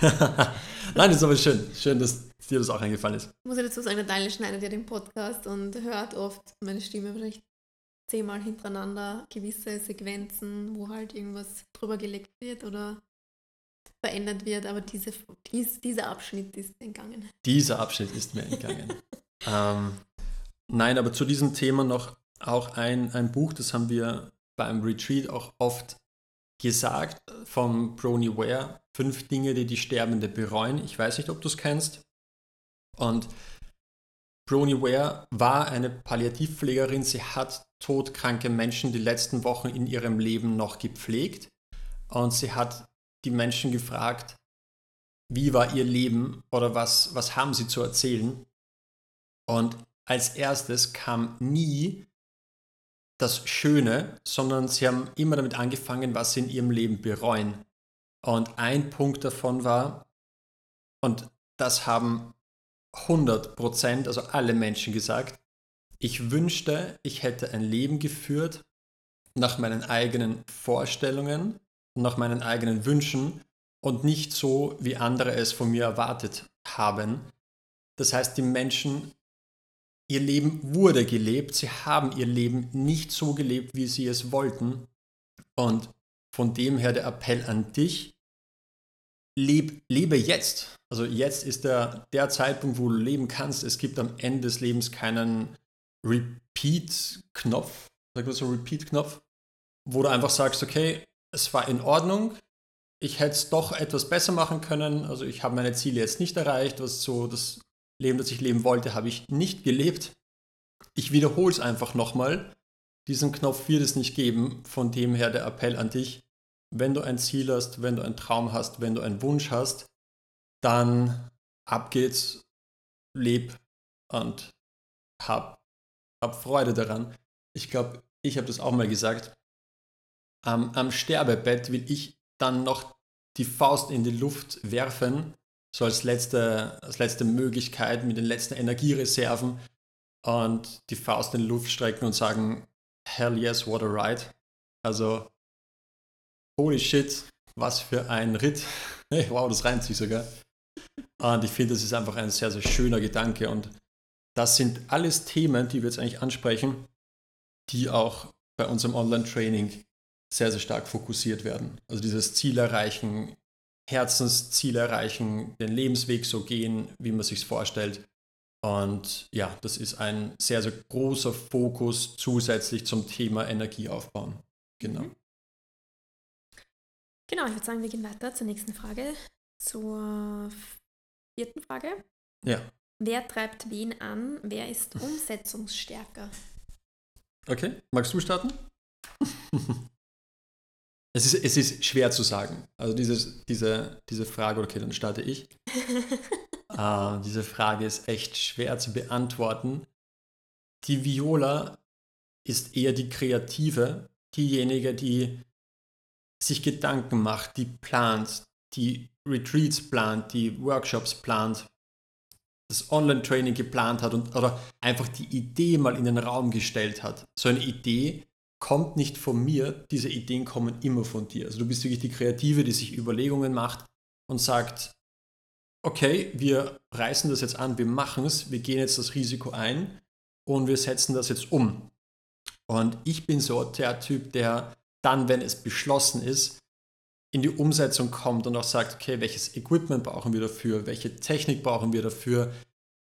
[LAUGHS] nein, das ist aber schön. Schön, dass dir das auch eingefallen ist. Ich muss ja dazu sagen, der Daniel schneidet ja den Podcast und hört oft meine Stimme vielleicht zehnmal hintereinander gewisse Sequenzen, wo halt irgendwas drüber gelegt wird oder verändert wird, aber diese, dies, dieser Abschnitt ist entgangen. Dieser Abschnitt ist mir entgangen. [LAUGHS] ähm, nein, aber zu diesem Thema noch auch ein, ein Buch, das haben wir beim Retreat auch oft gesagt, vom Brony Ware, Fünf Dinge, die die Sterbende bereuen. Ich weiß nicht, ob du es kennst. Und Brony Ware war eine Palliativpflegerin. Sie hat todkranke Menschen die letzten Wochen in ihrem Leben noch gepflegt. Und sie hat die Menschen gefragt, wie war ihr Leben oder was, was haben sie zu erzählen. Und als erstes kam nie das Schöne, sondern sie haben immer damit angefangen, was sie in ihrem Leben bereuen. Und ein Punkt davon war, und das haben 100 Prozent, also alle Menschen gesagt, ich wünschte, ich hätte ein Leben geführt nach meinen eigenen Vorstellungen, nach meinen eigenen Wünschen und nicht so, wie andere es von mir erwartet haben. Das heißt, die Menschen, ihr Leben wurde gelebt, sie haben ihr Leben nicht so gelebt, wie sie es wollten. Und von dem her der Appell an dich, leb, lebe jetzt. Also jetzt ist der, der Zeitpunkt, wo du leben kannst. Es gibt am Ende des Lebens keinen Repeat-Knopf, sag mal so Repeat-Knopf, wo du einfach sagst, okay, es war in Ordnung, ich hätte es doch etwas besser machen können, also ich habe meine Ziele jetzt nicht erreicht, was so das Leben, das ich leben wollte, habe ich nicht gelebt. Ich wiederhole es einfach nochmal. Diesen Knopf wird es nicht geben, von dem her der Appell an dich, wenn du ein Ziel hast, wenn du einen Traum hast, wenn du einen Wunsch hast, dann ab geht's, leb und hab, hab Freude daran. Ich glaube, ich habe das auch mal gesagt. Am, am Sterbebett will ich dann noch die Faust in die Luft werfen, so als letzte, als letzte Möglichkeit mit den letzten Energiereserven und die Faust in die Luft strecken und sagen, hell yes, what a ride. Also holy shit, was für ein Ritt. [LAUGHS] wow, das reimt sich sogar. Und ich finde, das ist einfach ein sehr, sehr schöner Gedanke. Und das sind alles Themen, die wir jetzt eigentlich ansprechen, die auch bei unserem Online-Training sehr, sehr stark fokussiert werden. Also dieses Ziel erreichen, Herzensziel erreichen, den Lebensweg so gehen, wie man sich vorstellt. Und ja, das ist ein sehr, sehr großer Fokus zusätzlich zum Thema Energie aufbauen. Genau. Mhm. Genau, ich würde sagen, wir gehen weiter zur nächsten Frage, zur vierten Frage. Ja. Wer treibt wen an? Wer ist [LAUGHS] umsetzungsstärker? Okay, magst du starten? [LAUGHS] es, ist, es ist schwer zu sagen. Also dieses, diese, diese Frage, okay, dann starte ich. äh, [LAUGHS] diese Frage ist echt schwer zu beantworten. Die Viola ist eher die Kreative, diejenige, die sich Gedanken macht, die plant, die Retreats plant, die Workshops plant, das Online-Training geplant hat und oder einfach die Idee mal in den Raum gestellt hat. So eine Idee kommt nicht von mir, diese Ideen kommen immer von dir. Also du bist wirklich die Kreative, die sich Überlegungen macht und sagt, okay, wir reißen das jetzt an, wir machen es, wir gehen jetzt das Risiko ein und wir setzen das jetzt um. Und ich bin so der Typ, der dann, wenn es beschlossen ist, in die Umsetzung kommt und auch sagt, okay, welches Equipment brauchen wir dafür, welche Technik brauchen wir dafür,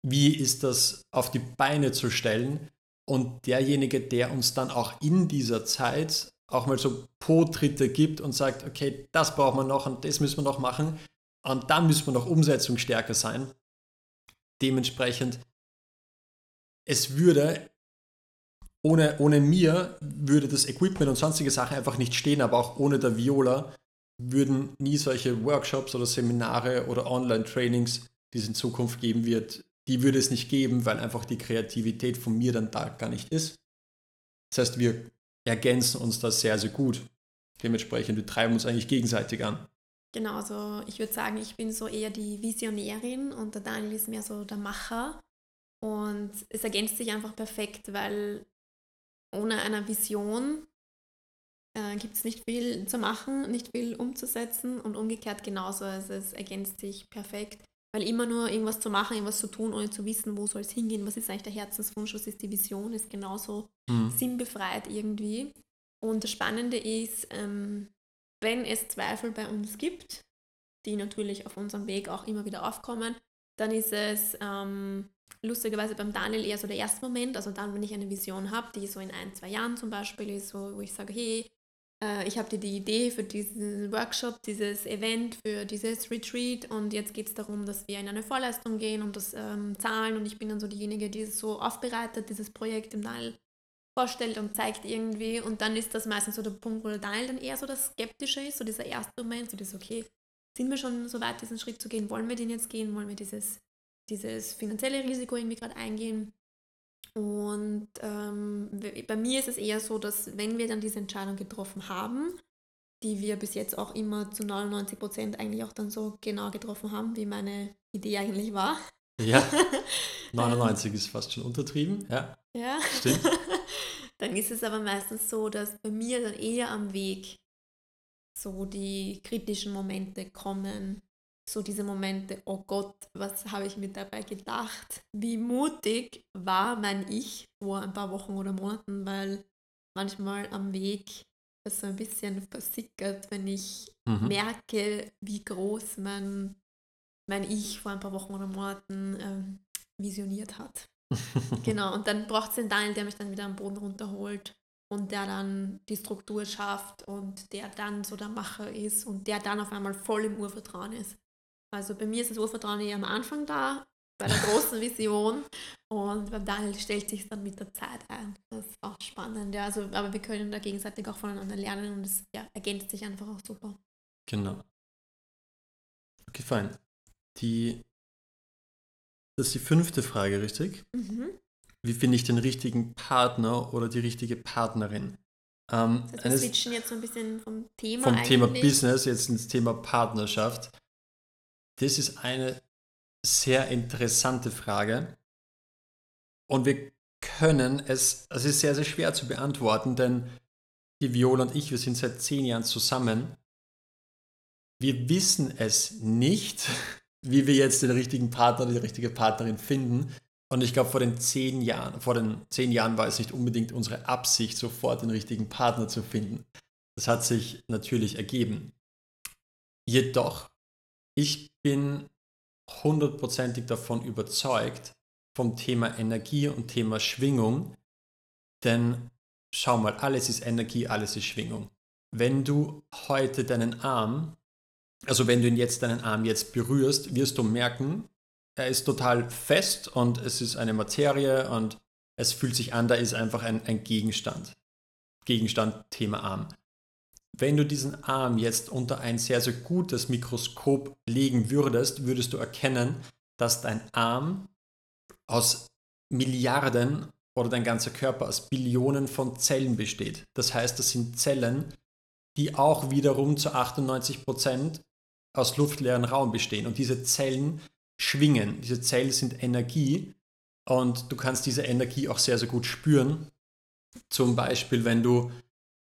wie ist das auf die Beine zu stellen und derjenige, der uns dann auch in dieser Zeit auch mal so Po-Tritte gibt und sagt, okay, das brauchen wir noch und das müssen wir noch machen und dann müssen wir noch umsetzungsstärker sein. Dementsprechend, es würde ohne, ohne mir würde das Equipment und sonstige Sachen einfach nicht stehen, aber auch ohne der Viola würden nie solche Workshops oder Seminare oder Online-Trainings, die es in Zukunft geben wird, die würde es nicht geben, weil einfach die Kreativität von mir dann da gar nicht ist. Das heißt, wir ergänzen uns da sehr, sehr gut. Dementsprechend, wir treiben uns eigentlich gegenseitig an. Genau, also ich würde sagen, ich bin so eher die Visionärin und der Daniel ist mehr so der Macher. Und es ergänzt sich einfach perfekt, weil ohne eine Vision äh, gibt es nicht viel zu machen, nicht viel umzusetzen und umgekehrt genauso. Also es ergänzt sich perfekt, weil immer nur irgendwas zu machen, irgendwas zu tun, ohne zu wissen, wo soll es hingehen, was ist eigentlich der Herzenswunsch, was ist die Vision, ist genauso mhm. sinnbefreit irgendwie. Und das Spannende ist, ähm, wenn es Zweifel bei uns gibt, die natürlich auf unserem Weg auch immer wieder aufkommen, dann ist es ähm, lustigerweise beim Daniel eher so der erste Moment, also dann, wenn ich eine Vision habe, die so in ein, zwei Jahren zum Beispiel ist, wo, wo ich sage, hey, äh, ich habe dir die Idee für diesen Workshop, dieses Event, für dieses Retreat und jetzt geht es darum, dass wir in eine Vorleistung gehen und das ähm, zahlen und ich bin dann so diejenige, die es so aufbereitet, dieses Projekt im Teil vorstellt und zeigt irgendwie und dann ist das meistens so der Punkt, wo der Daniel dann eher so das Skeptische ist, so dieser erste Moment, so dieses, okay, sind wir schon so weit, diesen Schritt zu gehen, wollen wir den jetzt gehen, wollen wir dieses, dieses finanzielle Risiko irgendwie gerade eingehen und ähm, bei mir ist es eher so, dass wenn wir dann diese Entscheidung getroffen haben, die wir bis jetzt auch immer zu 99 Prozent eigentlich auch dann so genau getroffen haben, wie meine Idee eigentlich war. Ja, [LAUGHS] 99 ist fast schon untertrieben, ja. Ja, stimmt. [LAUGHS] dann ist es aber meistens so, dass bei mir dann eher am Weg so die kritischen Momente kommen, so diese Momente, oh Gott, was habe ich mir dabei gedacht? Wie mutig war mein Ich vor ein paar Wochen oder Monaten, weil manchmal am Weg das so ein bisschen versickert, wenn ich mhm. merke, wie groß mein, mein Ich vor ein paar Wochen oder Monaten ähm, visioniert hat. [LAUGHS] genau, und dann braucht es den Teil, der mich dann wieder am Boden runterholt und der dann die Struktur schafft und der dann so der Macher ist und der dann auf einmal voll im Urvertrauen ist. Also bei mir ist das Urvertrauen eher am Anfang da, bei der großen [LAUGHS] Vision. Und beim Daniel stellt sich dann mit der Zeit ein. Das ist auch spannend. Ja, also, aber wir können da gegenseitig auch voneinander lernen und es ja, ergänzt sich einfach auch super. Genau. Okay, fein. Die, das ist die fünfte Frage, richtig? Mhm. Wie finde ich den richtigen Partner oder die richtige Partnerin? Ähm, das heißt, wir switchen jetzt so ein bisschen vom Thema Vom. Thema Business jetzt ins Thema Partnerschaft. Das ist eine sehr interessante Frage. Und wir können es, es ist sehr, sehr schwer zu beantworten, denn die Viola und ich, wir sind seit zehn Jahren zusammen. Wir wissen es nicht, [LAUGHS] wie wir jetzt den richtigen Partner, die richtige Partnerin finden. Und ich glaube, vor den zehn Jahren, vor den zehn Jahren war es nicht unbedingt unsere Absicht, sofort den richtigen Partner zu finden. Das hat sich natürlich ergeben. Jedoch ich bin hundertprozentig davon überzeugt vom Thema Energie und Thema Schwingung, denn schau mal, alles ist Energie, alles ist Schwingung. Wenn du heute deinen Arm, also wenn du ihn jetzt deinen Arm jetzt berührst, wirst du merken, er ist total fest und es ist eine Materie und es fühlt sich an, da ist einfach ein, ein Gegenstand. Gegenstand, Thema Arm. Wenn du diesen Arm jetzt unter ein sehr, sehr gutes Mikroskop legen würdest, würdest du erkennen, dass dein Arm aus Milliarden oder dein ganzer Körper aus Billionen von Zellen besteht. Das heißt, das sind Zellen, die auch wiederum zu 98 Prozent aus luftleeren Raum bestehen. Und diese Zellen schwingen. Diese Zellen sind Energie und du kannst diese Energie auch sehr, sehr gut spüren. Zum Beispiel, wenn du,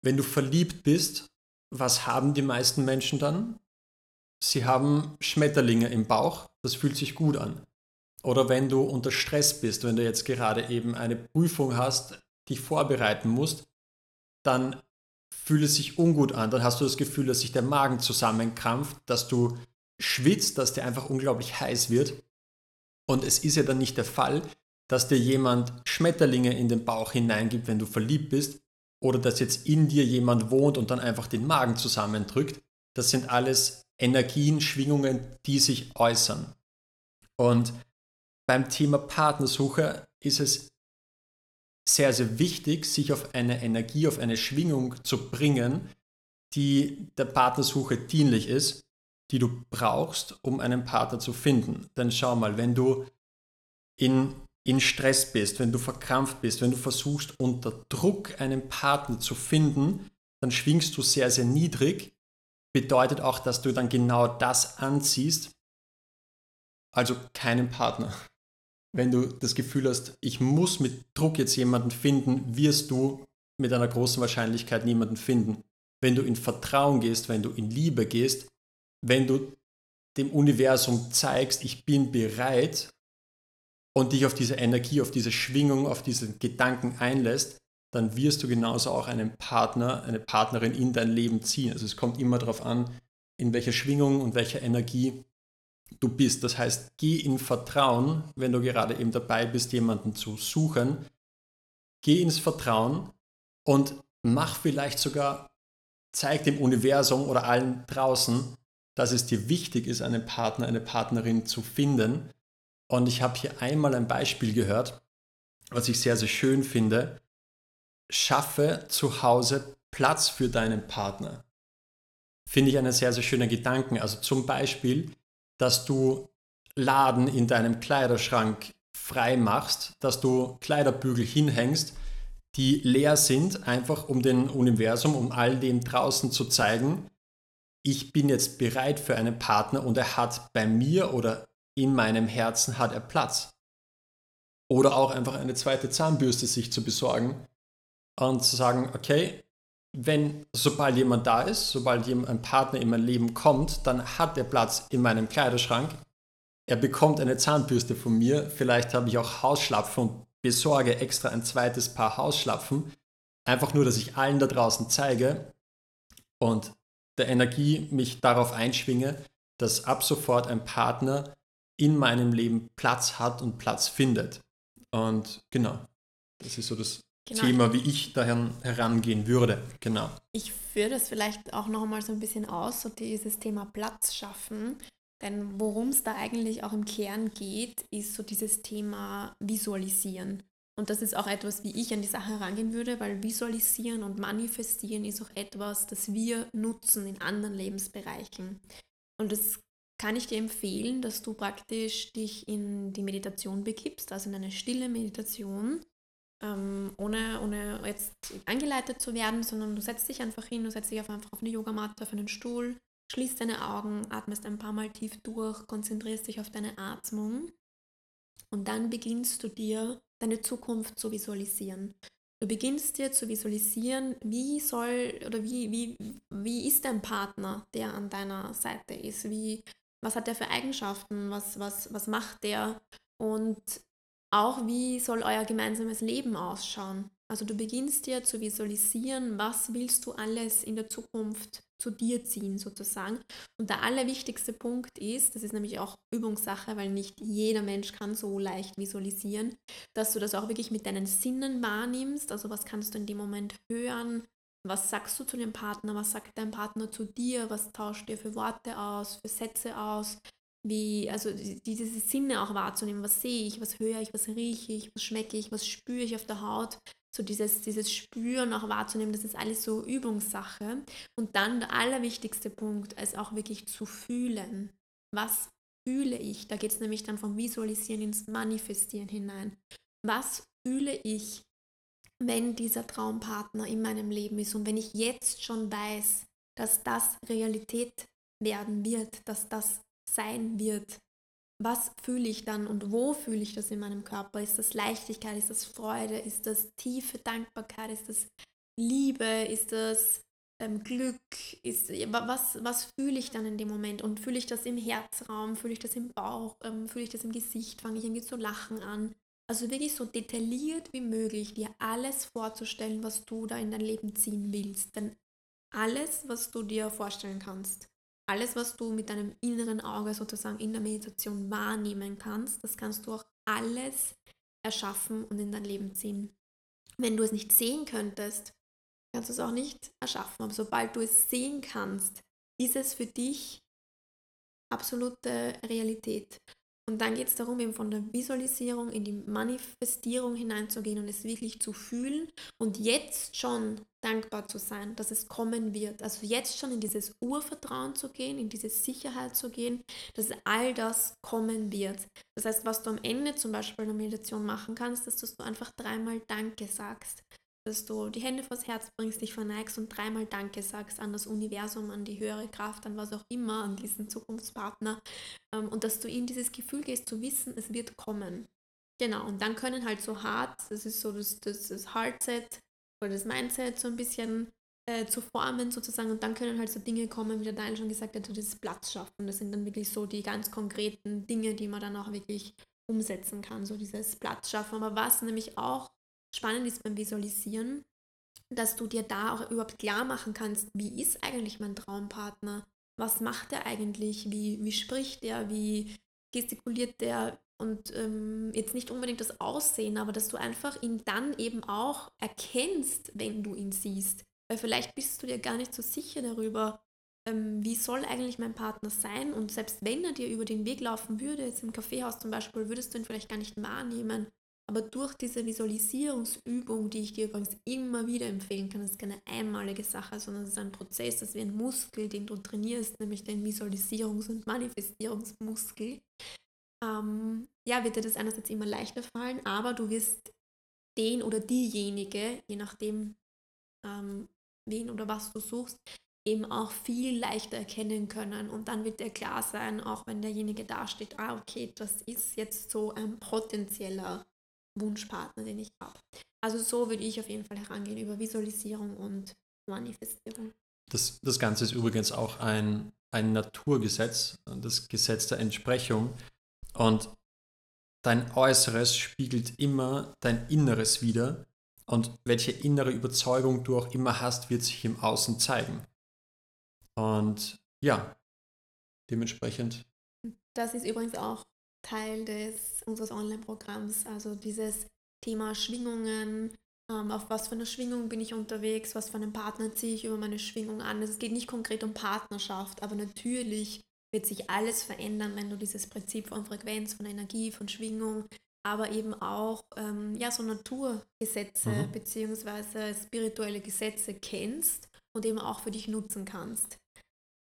wenn du verliebt bist was haben die meisten Menschen dann? Sie haben Schmetterlinge im Bauch, das fühlt sich gut an. Oder wenn du unter Stress bist, wenn du jetzt gerade eben eine Prüfung hast, dich vorbereiten musst, dann fühlt es sich ungut an. Dann hast du das Gefühl, dass sich der Magen zusammenkrampft, dass du schwitzt, dass dir einfach unglaublich heiß wird. Und es ist ja dann nicht der Fall, dass dir jemand Schmetterlinge in den Bauch hineingibt, wenn du verliebt bist, oder dass jetzt in dir jemand wohnt und dann einfach den Magen zusammendrückt. Das sind alles Energien, Schwingungen, die sich äußern. Und beim Thema Partnersuche ist es sehr, sehr wichtig, sich auf eine Energie, auf eine Schwingung zu bringen, die der Partnersuche dienlich ist, die du brauchst, um einen Partner zu finden. Denn schau mal, wenn du in in Stress bist, wenn du verkrampft bist, wenn du versuchst unter Druck einen Partner zu finden, dann schwingst du sehr, sehr niedrig. Bedeutet auch, dass du dann genau das anziehst, also keinen Partner. Wenn du das Gefühl hast, ich muss mit Druck jetzt jemanden finden, wirst du mit einer großen Wahrscheinlichkeit niemanden finden. Wenn du in Vertrauen gehst, wenn du in Liebe gehst, wenn du dem Universum zeigst, ich bin bereit, und dich auf diese Energie, auf diese Schwingung, auf diesen Gedanken einlässt, dann wirst du genauso auch einen Partner, eine Partnerin in dein Leben ziehen. Also es kommt immer darauf an, in welcher Schwingung und welcher Energie du bist. Das heißt, geh in Vertrauen, wenn du gerade eben dabei bist, jemanden zu suchen. Geh ins Vertrauen und mach vielleicht sogar zeig dem Universum oder allen draußen, dass es dir wichtig ist, einen Partner, eine Partnerin zu finden. Und ich habe hier einmal ein Beispiel gehört, was ich sehr, sehr schön finde. Schaffe zu Hause Platz für deinen Partner. Finde ich einen sehr, sehr schönen Gedanken. Also zum Beispiel, dass du Laden in deinem Kleiderschrank frei machst, dass du Kleiderbügel hinhängst, die leer sind, einfach um dem Universum, um all dem draußen zu zeigen, ich bin jetzt bereit für einen Partner und er hat bei mir oder in meinem Herzen hat er Platz. Oder auch einfach eine zweite Zahnbürste sich zu besorgen und zu sagen, okay, wenn, sobald jemand da ist, sobald ein Partner in mein Leben kommt, dann hat er Platz in meinem Kleiderschrank. Er bekommt eine Zahnbürste von mir. Vielleicht habe ich auch Hausschlapfen und besorge extra ein zweites Paar Hausschlapfen. Einfach nur, dass ich allen da draußen zeige und der Energie mich darauf einschwinge, dass ab sofort ein Partner in meinem Leben Platz hat und Platz findet. Und genau, das ist so das genau. Thema, wie ich daher herangehen würde. Genau. Ich führe das vielleicht auch noch mal so ein bisschen aus, so dieses Thema Platz schaffen. Denn worum es da eigentlich auch im Kern geht, ist so dieses Thema Visualisieren. Und das ist auch etwas, wie ich an die Sache herangehen würde, weil Visualisieren und Manifestieren ist auch etwas, das wir nutzen in anderen Lebensbereichen. Und das kann ich dir empfehlen, dass du praktisch dich in die Meditation begibst, also in eine stille Meditation, ähm, ohne, ohne jetzt angeleitet zu werden, sondern du setzt dich einfach hin, du setzt dich einfach auf eine Yogamatte, auf einen Stuhl, schließt deine Augen, atmest ein paar Mal tief durch, konzentrierst dich auf deine Atmung und dann beginnst du dir deine Zukunft zu visualisieren. Du beginnst dir zu visualisieren, wie soll oder wie, wie, wie ist dein Partner, der an deiner Seite ist, wie, was hat er für Eigenschaften, was, was, was macht der und auch wie soll euer gemeinsames Leben ausschauen. Also du beginnst dir zu visualisieren, was willst du alles in der Zukunft zu dir ziehen sozusagen. Und der allerwichtigste Punkt ist, das ist nämlich auch Übungssache, weil nicht jeder Mensch kann so leicht visualisieren, dass du das auch wirklich mit deinen Sinnen wahrnimmst. Also was kannst du in dem Moment hören? Was sagst du zu dem Partner? Was sagt dein Partner zu dir? Was tauscht ihr für Worte aus, für Sätze aus? Wie, also diese Sinne auch wahrzunehmen. Was sehe ich, was höre ich, was rieche ich, was schmecke ich, was spüre ich auf der Haut? so dieses, dieses Spüren auch wahrzunehmen, das ist alles so Übungssache. Und dann der allerwichtigste Punkt ist auch wirklich zu fühlen. Was fühle ich? Da geht es nämlich dann vom Visualisieren ins Manifestieren hinein. Was fühle ich, wenn dieser Traumpartner in meinem Leben ist und wenn ich jetzt schon weiß, dass das Realität werden wird, dass das sein wird, was fühle ich dann und wo fühle ich das in meinem Körper? Ist das Leichtigkeit, ist das Freude, ist das tiefe Dankbarkeit, ist das Liebe, ist das ähm, Glück, ist, was, was fühle ich dann in dem Moment? Und fühle ich das im Herzraum, fühle ich das im Bauch, ähm, fühle ich das im Gesicht, fange ich irgendwie zu lachen an? Also wirklich so detailliert wie möglich dir alles vorzustellen, was du da in dein Leben ziehen willst. Denn alles, was du dir vorstellen kannst, alles, was du mit deinem inneren Auge sozusagen in der Meditation wahrnehmen kannst, das kannst du auch alles erschaffen und in dein Leben ziehen. Wenn du es nicht sehen könntest, kannst du es auch nicht erschaffen. Aber sobald du es sehen kannst, ist es für dich absolute Realität. Und dann geht es darum, eben von der Visualisierung in die Manifestierung hineinzugehen und es wirklich zu fühlen und jetzt schon dankbar zu sein, dass es kommen wird. Also jetzt schon in dieses Urvertrauen zu gehen, in diese Sicherheit zu gehen, dass all das kommen wird. Das heißt, was du am Ende zum Beispiel in der Meditation machen kannst, ist, dass du einfach dreimal Danke sagst dass du die Hände vors Herz bringst, dich verneigst und dreimal Danke sagst an das Universum, an die höhere Kraft, an was auch immer, an diesen Zukunftspartner ähm, und dass du ihm dieses Gefühl gehst zu wissen, es wird kommen. Genau, und dann können halt so hart, das ist so das, das, das Heartset oder das Mindset so ein bisschen äh, zu formen sozusagen und dann können halt so Dinge kommen, wie der Daniel schon gesagt hat, so dieses Platz schaffen. Das sind dann wirklich so die ganz konkreten Dinge, die man dann auch wirklich umsetzen kann, so dieses Platz schaffen. Aber was nämlich auch spannend ist beim Visualisieren, dass du dir da auch überhaupt klar machen kannst, wie ist eigentlich mein Traumpartner? Was macht er eigentlich? Wie, wie spricht er? Wie gestikuliert der? Und ähm, jetzt nicht unbedingt das Aussehen, aber dass du einfach ihn dann eben auch erkennst, wenn du ihn siehst. Weil vielleicht bist du dir gar nicht so sicher darüber, ähm, wie soll eigentlich mein Partner sein und selbst wenn er dir über den Weg laufen würde, jetzt im Kaffeehaus zum Beispiel, würdest du ihn vielleicht gar nicht wahrnehmen. Aber durch diese Visualisierungsübung, die ich dir übrigens immer wieder empfehlen kann, das ist keine einmalige Sache, sondern es ist ein Prozess, das ist wie ein Muskel, den du trainierst, nämlich den Visualisierungs- und Manifestierungsmuskel. Ähm, ja, wird dir das einerseits immer leichter fallen, aber du wirst den oder diejenige, je nachdem, ähm, wen oder was du suchst, eben auch viel leichter erkennen können. Und dann wird dir klar sein, auch wenn derjenige dasteht, ah, okay, das ist jetzt so ein potenzieller Wunschpartner, den ich habe. Also so würde ich auf jeden Fall herangehen über Visualisierung und Manifestierung. Das, das Ganze ist übrigens auch ein, ein Naturgesetz, das Gesetz der Entsprechung. Und dein Äußeres spiegelt immer dein Inneres wider. Und welche innere Überzeugung du auch immer hast, wird sich im Außen zeigen. Und ja, dementsprechend. Das ist übrigens auch Teil des, unseres Online-Programms, also dieses Thema Schwingungen, ähm, auf was für eine Schwingung bin ich unterwegs, was für einen Partner ziehe ich über meine Schwingung an. Also es geht nicht konkret um Partnerschaft, aber natürlich wird sich alles verändern, wenn du dieses Prinzip von Frequenz, von Energie, von Schwingung, aber eben auch ähm, ja, so Naturgesetze mhm. bzw. spirituelle Gesetze kennst und eben auch für dich nutzen kannst.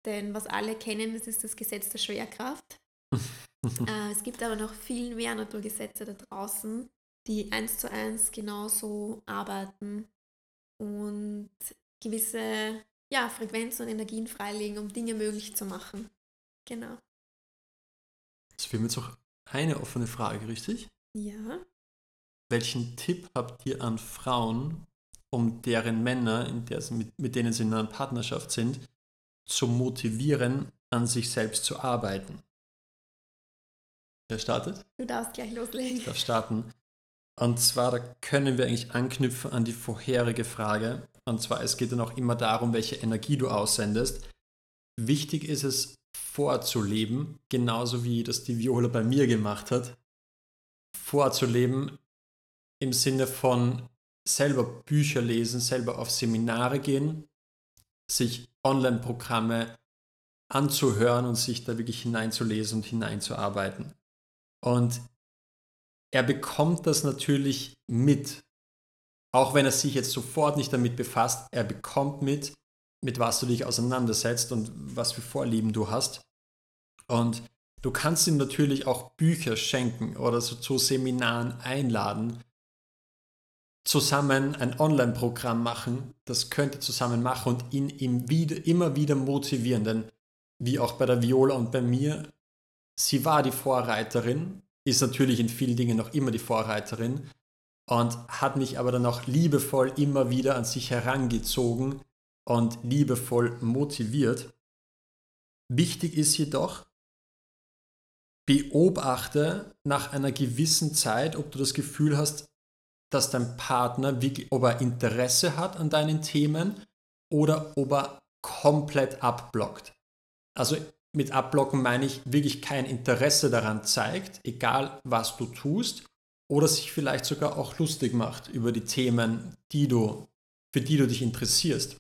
Denn was alle kennen, das ist das Gesetz der Schwerkraft. [LAUGHS] [LAUGHS] äh, es gibt aber noch viel mehr Naturgesetze da draußen, die eins zu eins genauso arbeiten und gewisse ja, Frequenzen und Energien freilegen, um Dinge möglich zu machen. Genau. Das wäre jetzt auch eine offene Frage, richtig? Ja. Welchen Tipp habt ihr an Frauen, um deren Männer, in der mit, mit denen sie in einer Partnerschaft sind, zu motivieren, an sich selbst zu arbeiten. Wer startet? Du darfst gleich loslegen. Ich darf starten. Und zwar, da können wir eigentlich anknüpfen an die vorherige Frage. Und zwar, es geht dann auch immer darum, welche Energie du aussendest. Wichtig ist es, vorzuleben, genauso wie das die Viola bei mir gemacht hat. Vorzuleben im Sinne von selber Bücher lesen, selber auf Seminare gehen, sich Online-Programme anzuhören und sich da wirklich hineinzulesen und hineinzuarbeiten. Und er bekommt das natürlich mit, auch wenn er sich jetzt sofort nicht damit befasst, er bekommt mit, mit was du dich auseinandersetzt und was für Vorlieben du hast. Und du kannst ihm natürlich auch Bücher schenken oder so zu Seminaren einladen, zusammen ein Online-Programm machen, das könnte zusammen machen und ihn, ihn wieder, immer wieder motivieren. Denn wie auch bei der Viola und bei mir, sie war die Vorreiterin, ist natürlich in vielen Dingen noch immer die Vorreiterin und hat mich aber dann auch liebevoll immer wieder an sich herangezogen und liebevoll motiviert. Wichtig ist jedoch, beobachte nach einer gewissen Zeit, ob du das Gefühl hast, dass dein Partner, ob er Interesse hat an deinen Themen oder ob er komplett abblockt. Also mit abblocken meine ich wirklich kein Interesse daran zeigt, egal was du tust, oder sich vielleicht sogar auch lustig macht über die Themen, die du, für die du dich interessierst.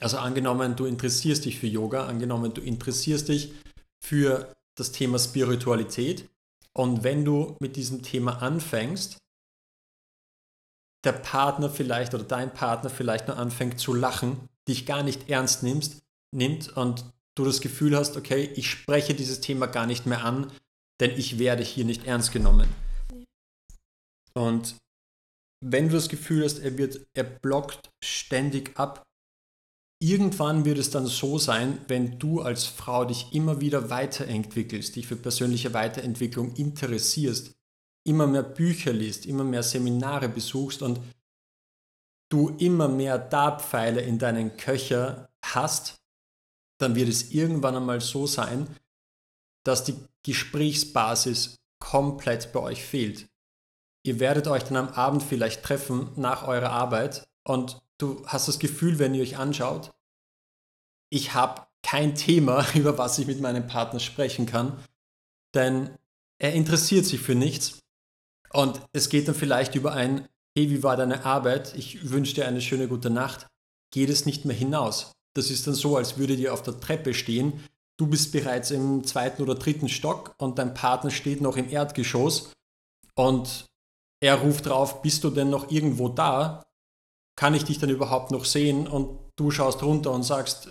Also angenommen, du interessierst dich für Yoga, angenommen, du interessierst dich für das Thema Spiritualität und wenn du mit diesem Thema anfängst, der Partner vielleicht oder dein Partner vielleicht nur anfängt zu lachen, dich gar nicht ernst nimmst, nimmt und du das Gefühl hast, okay, ich spreche dieses Thema gar nicht mehr an, denn ich werde hier nicht ernst genommen. Und wenn du das Gefühl hast, er wird, er blockt ständig ab, irgendwann wird es dann so sein, wenn du als Frau dich immer wieder weiterentwickelst, dich für persönliche Weiterentwicklung interessierst, immer mehr Bücher liest, immer mehr Seminare besuchst und du immer mehr Dartpfeile in deinen Köcher hast, dann wird es irgendwann einmal so sein, dass die Gesprächsbasis komplett bei euch fehlt. Ihr werdet euch dann am Abend vielleicht treffen nach eurer Arbeit und du hast das Gefühl, wenn ihr euch anschaut, ich habe kein Thema, [LAUGHS] über was ich mit meinem Partner sprechen kann, denn er interessiert sich für nichts und es geht dann vielleicht über ein, hey, wie war deine Arbeit? Ich wünsche dir eine schöne gute Nacht. geht es nicht mehr hinaus. Das ist dann so, als würdet ihr auf der Treppe stehen, du bist bereits im zweiten oder dritten Stock und dein Partner steht noch im Erdgeschoss und er ruft drauf, bist du denn noch irgendwo da? Kann ich dich dann überhaupt noch sehen? Und du schaust runter und sagst,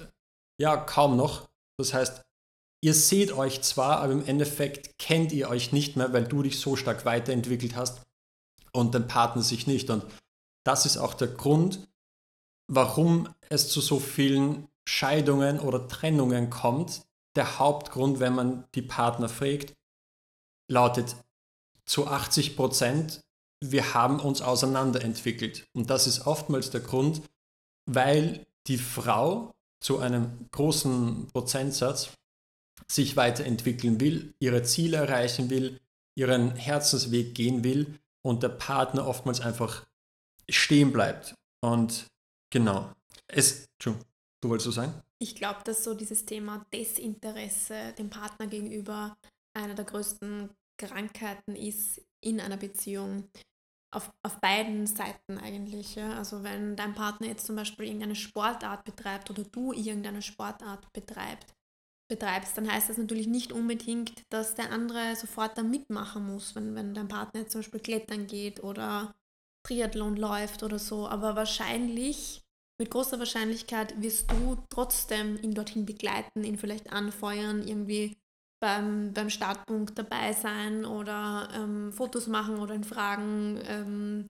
ja, kaum noch. Das heißt, ihr seht euch zwar, aber im Endeffekt kennt ihr euch nicht mehr, weil du dich so stark weiterentwickelt hast und dein Partner sich nicht. Und das ist auch der Grund, warum es zu so vielen Scheidungen oder Trennungen kommt. Der Hauptgrund, wenn man die Partner fragt, lautet zu 80 Prozent, wir haben uns auseinanderentwickelt. Und das ist oftmals der Grund, weil die Frau zu einem großen Prozentsatz sich weiterentwickeln will, ihre Ziele erreichen will, ihren Herzensweg gehen will und der Partner oftmals einfach stehen bleibt. Und genau. Es, du wolltest so sagen? Ich glaube, dass so dieses Thema Desinteresse dem Partner gegenüber einer der größten Krankheiten ist in einer Beziehung. Auf, auf beiden Seiten eigentlich. Ja? Also wenn dein Partner jetzt zum Beispiel irgendeine Sportart betreibt oder du irgendeine Sportart betreibt, betreibst, dann heißt das natürlich nicht unbedingt, dass der andere sofort da mitmachen muss, wenn, wenn dein Partner jetzt zum Beispiel klettern geht oder Triathlon läuft oder so. Aber wahrscheinlich, mit großer Wahrscheinlichkeit wirst du trotzdem ihn dorthin begleiten, ihn vielleicht anfeuern, irgendwie beim, beim Startpunkt dabei sein oder ähm, Fotos machen oder ihn fragen, ähm,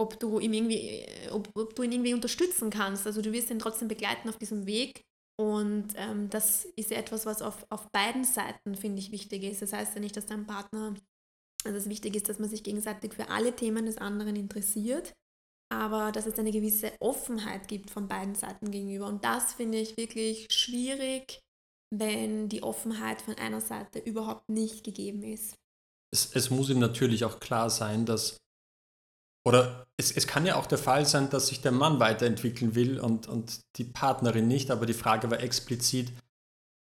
ob, du ihm irgendwie, ob, ob du ihn irgendwie unterstützen kannst. Also du wirst ihn trotzdem begleiten auf diesem Weg. Und ähm, das ist etwas, was auf, auf beiden Seiten, finde ich, wichtig ist. Das heißt ja nicht, dass dein Partner, also es wichtig ist, dass man sich gegenseitig für alle Themen des anderen interessiert, aber dass es eine gewisse Offenheit gibt von beiden Seiten gegenüber. Und das finde ich wirklich schwierig wenn die Offenheit von einer Seite überhaupt nicht gegeben ist. Es, es muss ihm natürlich auch klar sein, dass, oder es, es kann ja auch der Fall sein, dass sich der Mann weiterentwickeln will und, und die Partnerin nicht, aber die Frage war explizit,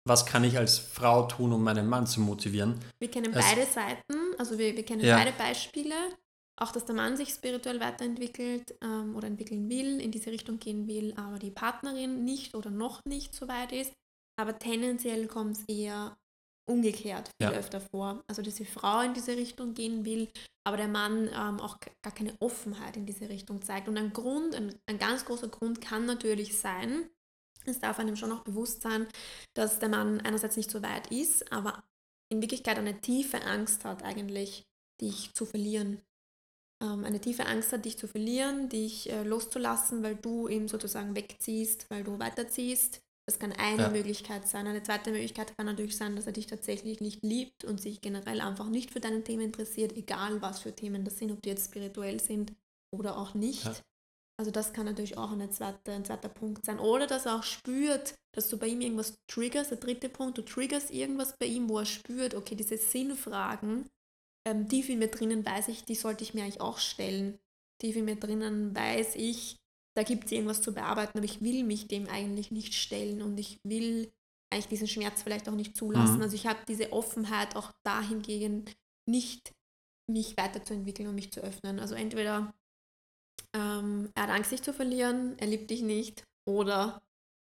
was kann ich als Frau tun, um meinen Mann zu motivieren? Wir kennen es, beide Seiten, also wir, wir kennen ja. beide Beispiele. Auch, dass der Mann sich spirituell weiterentwickelt ähm, oder entwickeln will, in diese Richtung gehen will, aber die Partnerin nicht oder noch nicht so weit ist. Aber tendenziell kommt es eher umgekehrt viel ja. öfter vor. Also dass die Frau in diese Richtung gehen will, aber der Mann ähm, auch gar keine Offenheit in diese Richtung zeigt. Und ein Grund, ein, ein ganz großer Grund kann natürlich sein, es darf einem schon auch bewusst sein, dass der Mann einerseits nicht so weit ist, aber in Wirklichkeit eine tiefe Angst hat eigentlich, dich zu verlieren. Ähm, eine tiefe Angst hat, dich zu verlieren, dich äh, loszulassen, weil du ihm sozusagen wegziehst, weil du weiterziehst das kann eine ja. Möglichkeit sein. Eine zweite Möglichkeit kann natürlich sein, dass er dich tatsächlich nicht liebt und sich generell einfach nicht für deine Themen interessiert, egal was für Themen das sind, ob die jetzt spirituell sind oder auch nicht. Ja. Also das kann natürlich auch eine zweite, ein zweiter Punkt sein. Oder dass er auch spürt, dass du bei ihm irgendwas triggerst. Der dritte Punkt, du triggerst irgendwas bei ihm, wo er spürt, okay, diese Sinnfragen, ähm, tief in mir drinnen weiß ich, die sollte ich mir eigentlich auch stellen. Tief in mir drinnen weiß ich, da gibt es irgendwas zu bearbeiten, aber ich will mich dem eigentlich nicht stellen und ich will eigentlich diesen Schmerz vielleicht auch nicht zulassen. Mhm. Also ich habe diese Offenheit auch dahingegen nicht, mich weiterzuentwickeln und mich zu öffnen. Also entweder ähm, er hat Angst, dich zu verlieren, er liebt dich nicht, oder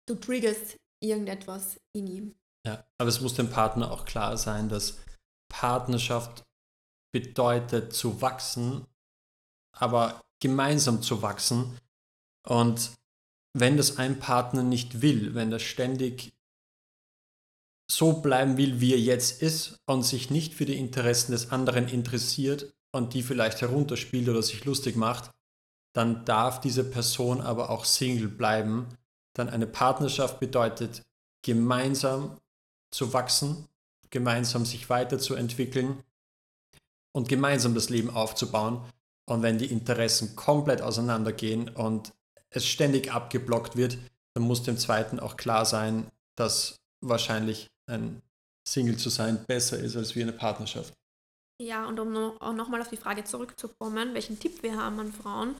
du triggerst irgendetwas in ihm. Ja, aber es muss dem Partner auch klar sein, dass Partnerschaft bedeutet zu wachsen, aber gemeinsam zu wachsen und wenn das ein Partner nicht will, wenn er ständig so bleiben will, wie er jetzt ist und sich nicht für die Interessen des anderen interessiert und die vielleicht herunterspielt oder sich lustig macht, dann darf diese Person aber auch Single bleiben. Dann eine Partnerschaft bedeutet, gemeinsam zu wachsen, gemeinsam sich weiterzuentwickeln und gemeinsam das Leben aufzubauen. Und wenn die Interessen komplett auseinandergehen und es ständig abgeblockt wird, dann muss dem zweiten auch klar sein, dass wahrscheinlich ein Single zu sein besser ist als wie eine Partnerschaft. Ja, und um auch nochmal auf die Frage zurückzukommen, welchen Tipp wir haben an Frauen,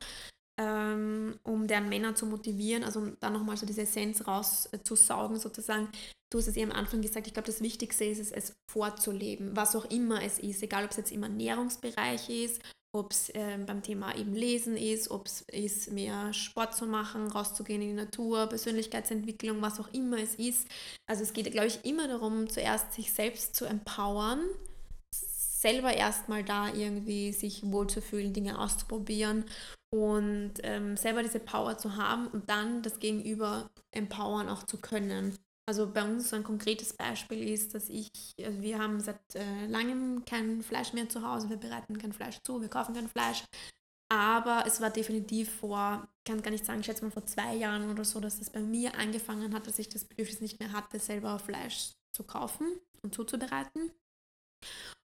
ähm, um deren Männer zu motivieren, also um dann nochmal so diese Essenz rauszusaugen, sozusagen. Du hast es eben am Anfang gesagt, ich glaube, das Wichtigste ist es, es vorzuleben, was auch immer es ist, egal ob es jetzt im Ernährungsbereich ist ob es äh, beim Thema eben Lesen ist, ob es ist, mehr Sport zu machen, rauszugehen in die Natur, Persönlichkeitsentwicklung, was auch immer es ist. Also es geht, glaube ich, immer darum, zuerst sich selbst zu empowern, selber erstmal da irgendwie sich wohlzufühlen, Dinge auszuprobieren und ähm, selber diese Power zu haben und dann das Gegenüber empowern auch zu können. Also bei uns so ein konkretes Beispiel ist, dass ich, also wir haben seit äh, langem kein Fleisch mehr zu Hause, wir bereiten kein Fleisch zu, wir kaufen kein Fleisch. Aber es war definitiv vor, kann gar nicht sagen, ich schätze mal vor zwei Jahren oder so, dass das bei mir angefangen hat, dass ich das Bedürfnis nicht mehr hatte, selber Fleisch zu kaufen und zuzubereiten.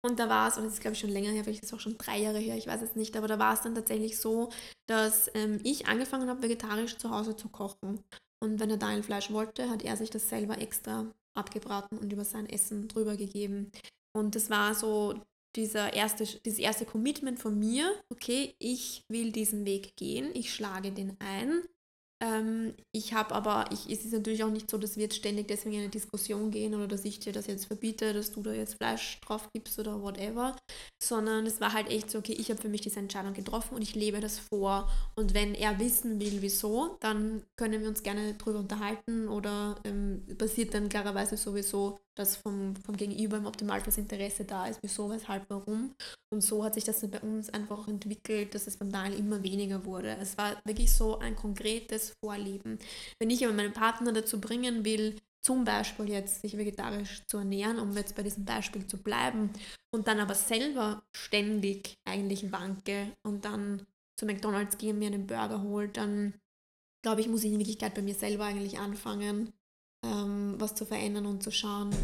Und da war es, und das ist glaube ich schon länger her, vielleicht ist es auch schon drei Jahre her, ich weiß es nicht, aber da war es dann tatsächlich so, dass ähm, ich angefangen habe, vegetarisch zu Hause zu kochen. Und wenn er Daniel Fleisch wollte, hat er sich das selber extra abgebraten und über sein Essen drüber gegeben. Und das war so dieser erste, dieses erste Commitment von mir, okay, ich will diesen Weg gehen, ich schlage den ein ich habe aber, ich, es ist natürlich auch nicht so, dass wir jetzt ständig deswegen in eine Diskussion gehen oder dass ich dir das jetzt verbiete, dass du da jetzt Fleisch drauf gibst oder whatever, sondern es war halt echt so, okay, ich habe für mich diese Entscheidung getroffen und ich lebe das vor. Und wenn er wissen will, wieso, dann können wir uns gerne drüber unterhalten oder ähm, passiert dann klarerweise sowieso dass vom, vom Gegenüber im Optimalfall Interesse da ist, wieso, weshalb, warum. Und so hat sich das bei uns einfach entwickelt, dass es beim Daniel immer weniger wurde. Es war wirklich so ein konkretes Vorleben. Wenn ich aber meinen Partner dazu bringen will, zum Beispiel jetzt sich vegetarisch zu ernähren, um jetzt bei diesem Beispiel zu bleiben, und dann aber selber ständig eigentlich wanke und dann zu McDonalds gehe und mir einen Burger holt, dann glaube ich, muss ich in Wirklichkeit bei mir selber eigentlich anfangen ähm, was zu verändern und zu schauen,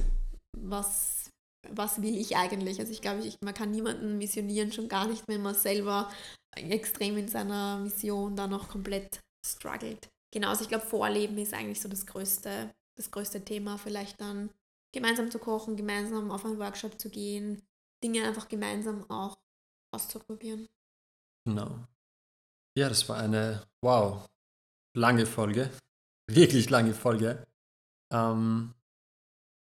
was, was will ich eigentlich. Also ich glaube, ich, man kann niemanden missionieren, schon gar nicht, wenn man selber extrem in seiner Mission da noch komplett struggelt. Genau, also ich glaube, Vorleben ist eigentlich so das größte, das größte Thema. Vielleicht dann gemeinsam zu kochen, gemeinsam auf einen Workshop zu gehen, Dinge einfach gemeinsam auch auszuprobieren. Genau. Ja, das war eine, wow, lange Folge. Wirklich lange Folge. Ähm,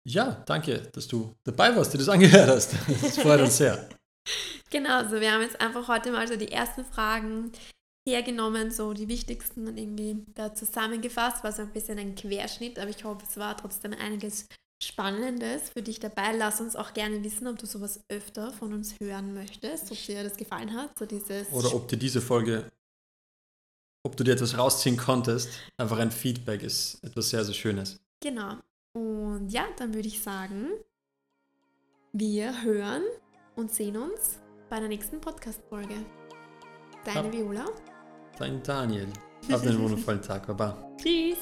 ja, danke, dass du dabei warst, dir das [LAUGHS] angehört hast. Das freut uns sehr. [LAUGHS] Genau, also wir haben jetzt einfach heute mal so die ersten Fragen hergenommen, so die wichtigsten und irgendwie da zusammengefasst. War so ein bisschen ein Querschnitt, aber ich hoffe, es war trotzdem einiges Spannendes für dich dabei. Lass uns auch gerne wissen, ob du sowas öfter von uns hören möchtest, ob dir das gefallen hat. So dieses Oder ob dir diese Folge, ob du dir etwas rausziehen konntest. Einfach ein Feedback ist etwas sehr, sehr Schönes. Genau. Und ja, dann würde ich sagen, wir hören und sehen uns bei der nächsten Podcast-Folge. Deine Hab, Viola. Dein Daniel. Habt einen wundervollen [LAUGHS] Tag. Baba. Tschüss.